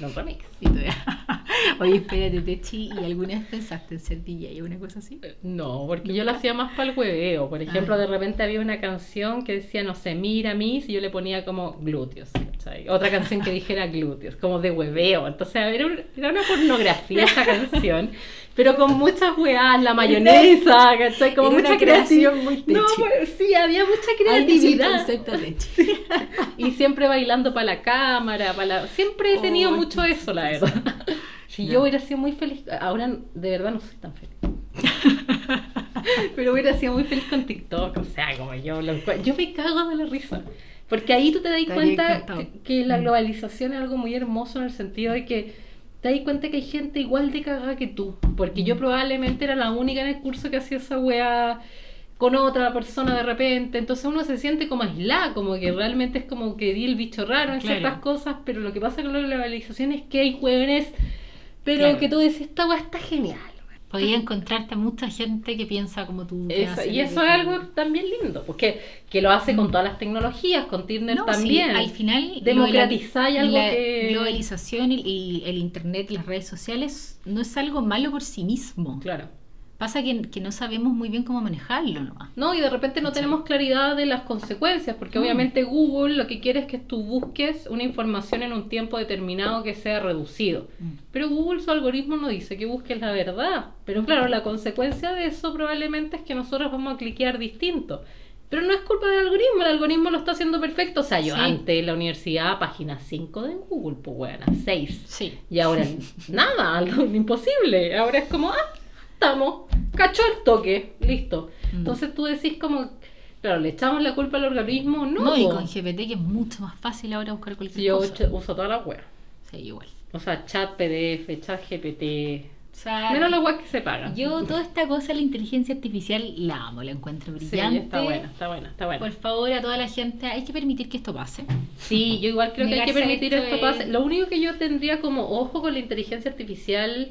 los remix.
Y todavía- Oye, espérate, Techi, ¿y alguna vez pensaste en ser DJ o una cosa así?
No, porque yo lo hacía más para el hueveo. Por ejemplo,
Ah.
de repente había una canción que decía, no sé, mira a mí, y yo le ponía como glúteos. ¿cachai? Otra canción que dijera glúteos, como de hueveo. Entonces, era una pornografía esa canción, pero con muchas weas, la mayonesa, ¿cachai? Como mucha
creación muy
No,
techi.
pues, sí, había mucha creatividad.
Techi.
Y siempre bailando para la cámara, para la... Siempre he tenido
Oh,
mucho eso, la verdad. Si yo hubiera sido muy feliz, ahora de verdad no soy tan feliz. Pero hubiera sido muy feliz con TikTok, o sea, como yo lo Yo me cago de la risa. Porque ahí tú te das cuenta que, que la
Mm.
globalización es algo muy hermoso en el sentido de que te das cuenta que hay gente igual de cagada que tú. Porque yo
Mm.
probablemente era la única en el curso que hacía esa weá con otra persona de repente. Entonces uno se siente como aislada, como que realmente es como que di el bicho raro en
Claro.
ciertas cosas. Pero lo que pasa con la globalización es que hay jóvenes, pero
Claro.
que tú decís, esta weá está genial.
Podía encontrarte a mucha gente que piensa como tú.
Eso- y eso es algo también lindo, porque que lo hace con todas las tecnologías, con Tinder
No, sí,
también.
al final
Democratizáis
lo de la,
algo
la
que-
globalización y, y el internet y las redes sociales no es algo malo por sí mismo.
Claro.
Pasa que, que no sabemos muy bien cómo manejarlo nomás.
No, y de repente no
¿Cachai?
tenemos claridad de las consecuencias, porque
Mm.
obviamente Google lo que quiere es que tú busques una información en un tiempo determinado que sea reducido. Pero Google su algoritmo no dice que busques la verdad. Pero claro, la consecuencia de eso probablemente es que nosotros vamos a cliquear distinto. Pero no es culpa del algoritmo, el algoritmo lo está haciendo perfecto. O sea, yo
Sí.
antes en la universidad, página 5 de Google, pues bueno, 6.
Sí.
Y ahora nada, algo imposible. Ahora es como, ah, estamos, cachó el toque, listo.
Mm.
Entonces tú decís como, claro, le echamos la culpa al algoritmo, no.
No, y con GPT que es mucho más fácil ahora buscar cualquier
Sí, yo
cosa.
uso- uso toda la web.
Sí, igual.
O sea, chat PDF, chat GPT.
O sea,
Menos la web que se paga.
yo toda esta cosa de la inteligencia artificial la amo, la encuentro
Sí,
brillante.
está buena, está buena, está buena.
Por favor, a toda la gente, hay que permitir que esto pase.
Sí, yo igual creo que hay que permitir
esto
esto
es-
pase. Lo único que yo tendría como ojo con la inteligencia artificial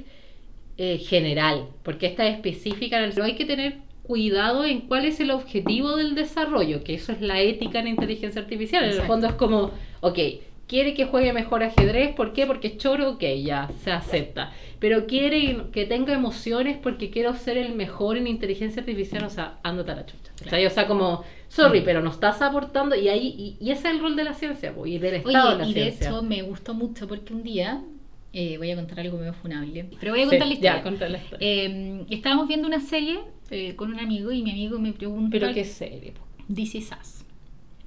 eh, general, porque esta es específica, en el- pero hay que tener cuidado en cuál es el objetivo del desarrollo, que eso es la ética en inteligencia artificial. En el
Exacto.
fondo es como, ok, quiere que juegue mejor ajedrez, ¿por qué? Porque es choro, ok, ya, se acepta. Pero quiere que tenga emociones porque quiero ser el mejor en inteligencia artificial, o sea, ándate a la chucha. ¿cachai? O sea, como, sorry, pero no estás aportando, y ahí, y, y ese es el rol de la ciencia, po, y del estado de la
Oye, y de
ciencia.
hecho me gustó mucho porque un día, eh, voy a contar algo medio funable, pero voy a
Sí,
contar la historia.
Ya, contar la historia.
Eh, estábamos viendo una serie eh, con un amigo y mi amigo me pregunta,
pero qué serie.
This Is Us.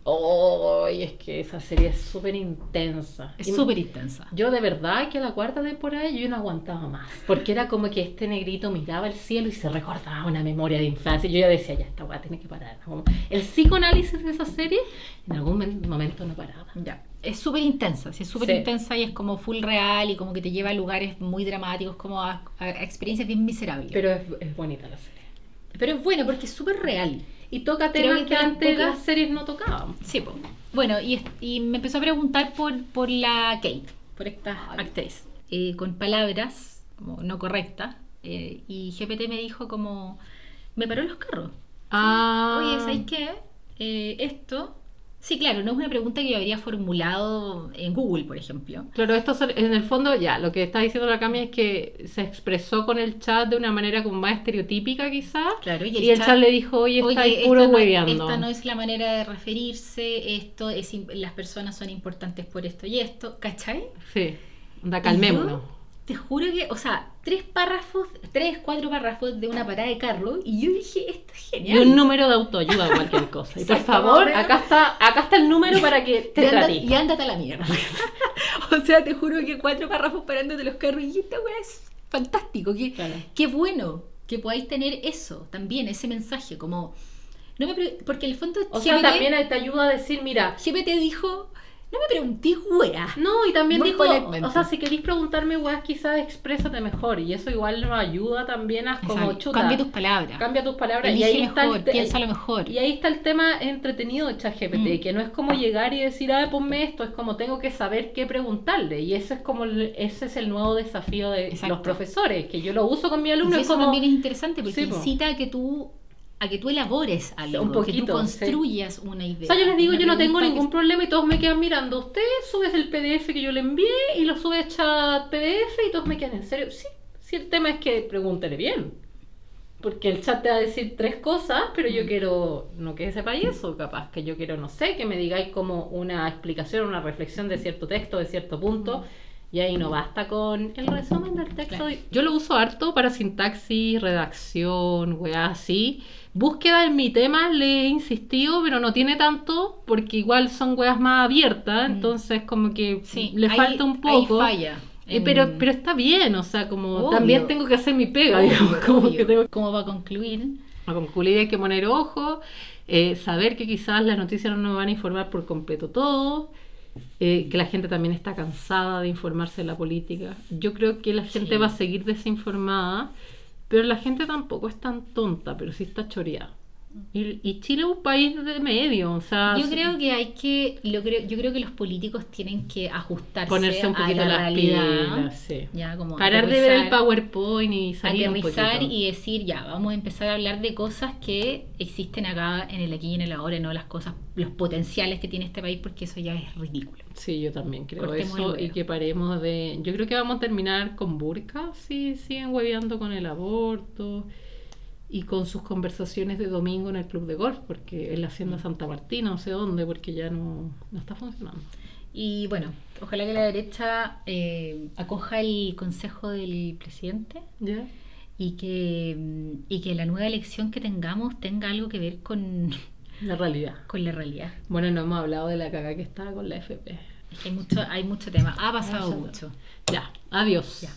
Oh, es que esa serie es súper intensa.
Es
Y-
súper intensa.
Yo de verdad que a la cuarta temporada yo no aguantaba más, porque era como que este negrito miraba el cielo y se recordaba una memoria de infancia. Yo ya decía, ya esta weá tiene que parar. Como el psicoanálisis de esa serie en algún men- momento no paraba.
Ya. Es súper intensa, sí, es súper
Sí.
intensa y es como full real y como que te lleva a lugares muy dramáticos, como a, a experiencias bien miserables.
Pero es, es bonita la serie.
Pero es bueno porque es súper real.
Y toca temas
que
que, antes las series no tocaban.
Sí, bueno, y, me empezó a preguntar por, por la Kate, por esta
Ay.
actriz, eh, con palabras como no correctas. eh, y GPT me dijo como, me paró los carros.
Ah,
Oye, ¿sabes qué? Eh, esto, sí, claro, no es una pregunta que yo habría formulado en Google, por ejemplo.
Claro, esto en el fondo ya, lo que está diciendo la Cami es que se expresó con el chat de una manera como más estereotípica quizás.
Claro,
Y el, chat, le dijo, oye, está
esta
puro
no-
hueveando.
Esta no es la manera de referirse, esto es las personas son importantes por esto y esto, ¿cachai?
Sí, anda, calmémonos.
Te juro que, o sea, tres párrafos, tres, cuatro párrafos de una parada de carro y yo dije, esto es
Y
genial.
un número de autoayuda o cualquier cosa. Y por favor, acá está, acá está el número para que te
y, anda-
trate.
y ándate a la mierda. o sea, te juro que cuatro párrafos parándote los carros y esta weá es fantástico. Qué,
Claro.
qué bueno que podáis tener eso también, ese mensaje, como... No me porque en el fondo
O sea, también te ayuda a decir, mira,
GPT dijo, no me pregunté weá.
no, y también dijo, o sea, si queréis preguntarme, weas, quizás exprésate mejor. Y eso igual nos ayuda también a como
Exacto.
chuta.
Cambia tus palabras.
Cambia tus palabras. y ahí está
mejor,
el te-
piénsalo mejor.
Y ahí está el tema entretenido de ChatGPT,
Mm.
que no es como llegar y decir, ah, ponme esto, es como tengo que saber qué preguntarle. Y ese es como el- ese es el nuevo desafío de
Exacto.
los profesores, que yo lo uso con mi
Y
alumno. es
eso
como,
también es interesante porque
Sí,
incita a que tú a que tú elabores algo,
Un
que tú
poquito,
construyas una idea.
O sea, yo les digo, yo no tengo
pregunta que-
ningún problema y todos me quedan mirando. Usted subes el PDF que yo le envié y lo sube a chat PDF y todos me quedan en serio. Sí, sí, el tema es que pregúntele bien. Porque el chat te va a decir tres cosas, pero yo quiero, no que sepáis eso, capaz que yo quiero, no sé, que me digáis como una explicación, una reflexión de cierto texto, de cierto punto. Y ahí no basta con el resumen del texto.
Claro.
Yo lo uso harto para sintaxis, redacción, weá, así. Búsqueda en mi tema le he insistido, pero no tiene tanto, porque igual son weas más abiertas,
Mm.
entonces como que
Sí,
le falta un poco.
Falla.
Eh,
en-
pero, pero está bien, o sea, como
Obvio.
también tengo que hacer mi pega,
obvio,
digamos, como
obvio.
que tengo
Como va a concluir.
a concluir hay que poner ojo, eh, saber que quizás las noticias no nos van a informar por completo todo, eh, que la gente también está cansada de informarse de la política. Yo creo que la gente
Sí.
va a seguir desinformada, pero la gente tampoco es tan tonta, pero sí está choreada. Y, y Chile es un país de medio, o sea,
Yo creo que hay que, lo creo, yo creo que los políticos tienen que ajustarse
ponerse un
a
poquito
la
las
realidad.
pilas, sí.
Ya, como
Parar de ver el PowerPoint y salir
aterrizar y decir, ya, vamos a empezar a hablar de cosas que existen acá en el aquí y en el ahora, no las cosas, los potenciales que tiene este país, porque eso ya es ridículo.
Sí, yo también creo
Cortemos
eso y que paremos de... Yo creo que vamos a terminar con Burka si siguen hueveando con el aborto y con sus conversaciones de domingo en el club de golf, porque en la hacienda Santa Martina, no sé dónde, porque ya no, no está funcionando.
Y bueno, ojalá que la derecha eh, acoja el consejo del presidente
¿Ya?
y que, mm, y que la nueva elección que tengamos tenga algo que ver con,
La realidad.
con la realidad.
Bueno, no hemos hablado de la caga que estaba con la FP.
Es que hay mucho, hay mucho tema. Ha pasado
Mucho.
mucho.
Ya, adiós.
Ya.